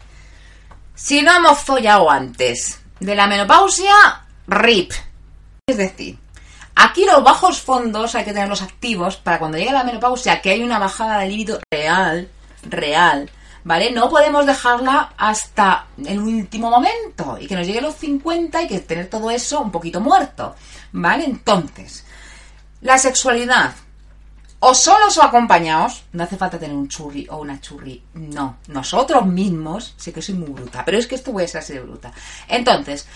S1: Si no hemos follado antes de la menopausia, RIP. Es decir, aquí los bajos fondos hay que tenerlos activos para cuando llegue la menopausia, que hay una bajada de libido real, real, ¿vale? No podemos dejarla hasta el último momento y que nos llegue los 50 y que tener todo eso un poquito muerto, ¿vale? Entonces, la sexualidad, o solos o acompañados, no hace falta tener un churri o una churri, no, nosotros mismos, sé que soy muy bruta, pero es que esto voy a ser así de bruta. Entonces,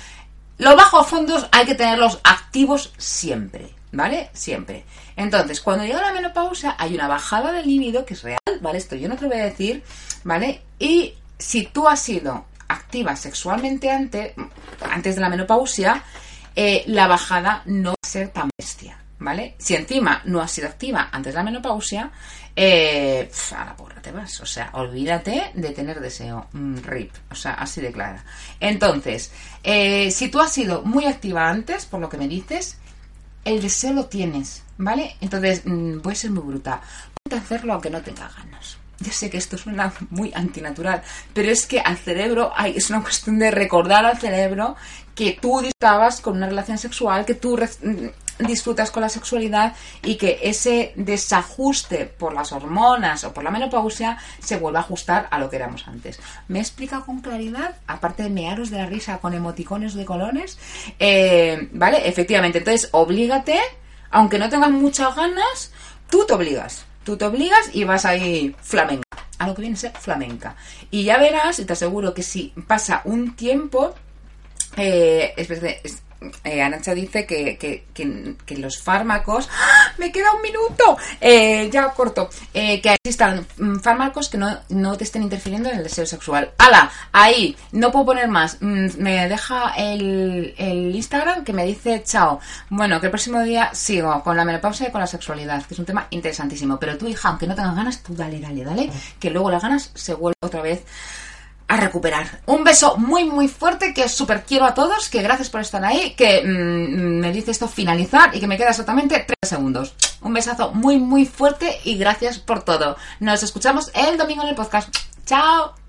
S1: los bajos fondos hay que tenerlos activos siempre, ¿vale? Siempre. Entonces, cuando llega la menopausia hay una bajada del líbido que es real, ¿vale? Esto yo no te lo voy a decir, ¿vale? Y si tú has sido activa sexualmente antes, antes de la menopausia, eh, la bajada no va a ser tan bestia, ¿vale? Si encima no has sido activa antes de la menopausia, eh, a la porra te vas. O sea, olvídate de tener deseo. Mm, rip. O sea, así de clara. Entonces, eh, si tú has sido muy activa antes, por lo que me dices, el deseo lo tienes, ¿vale? Entonces, mm, puede ser muy bruta. Ponte hacerlo aunque no tenga ganas. Ya sé que esto suena muy antinatural, pero es que al cerebro hay, es una cuestión de recordar al cerebro que tú disfrutabas con una relación sexual, que tú mm, disfrutas con la sexualidad y que ese desajuste por las hormonas o por la menopausia se vuelva a ajustar a lo que éramos antes. ¿Me he explicado con claridad? Aparte de mearos de la risa con emoticones de colores. Eh, ¿Vale? Efectivamente. Entonces, oblígate, aunque no tengas muchas ganas, tú te obligas. Tú te obligas y vas ahí flamenca, a lo que viene a ser flamenca. Y ya verás, y te aseguro que si pasa un tiempo, eh, eh, Anacha dice que, que, que, los fármacos. ¡Ah! ¡Me queda un minuto! Eh, ya corto. Eh, que existan mm, fármacos que no, no, te estén interfiriendo en el deseo sexual. ¡Hala! Ahí, no puedo poner más. Mm, me deja el, el, Instagram que me dice chao. Bueno, que el próximo día sigo con la menopausia y con la sexualidad, que es un tema interesantísimo. Pero tú, hija, aunque no tengas ganas, tú dale, dale, dale. Que luego las ganas se vuelven otra vez a recuperar. Un beso muy muy fuerte que super quiero a todos, que gracias por estar ahí, que mm, me dice esto finalizar y que me queda exactamente 3 segundos. Un besazo muy muy fuerte y gracias por todo. Nos escuchamos el domingo en el podcast. Chao.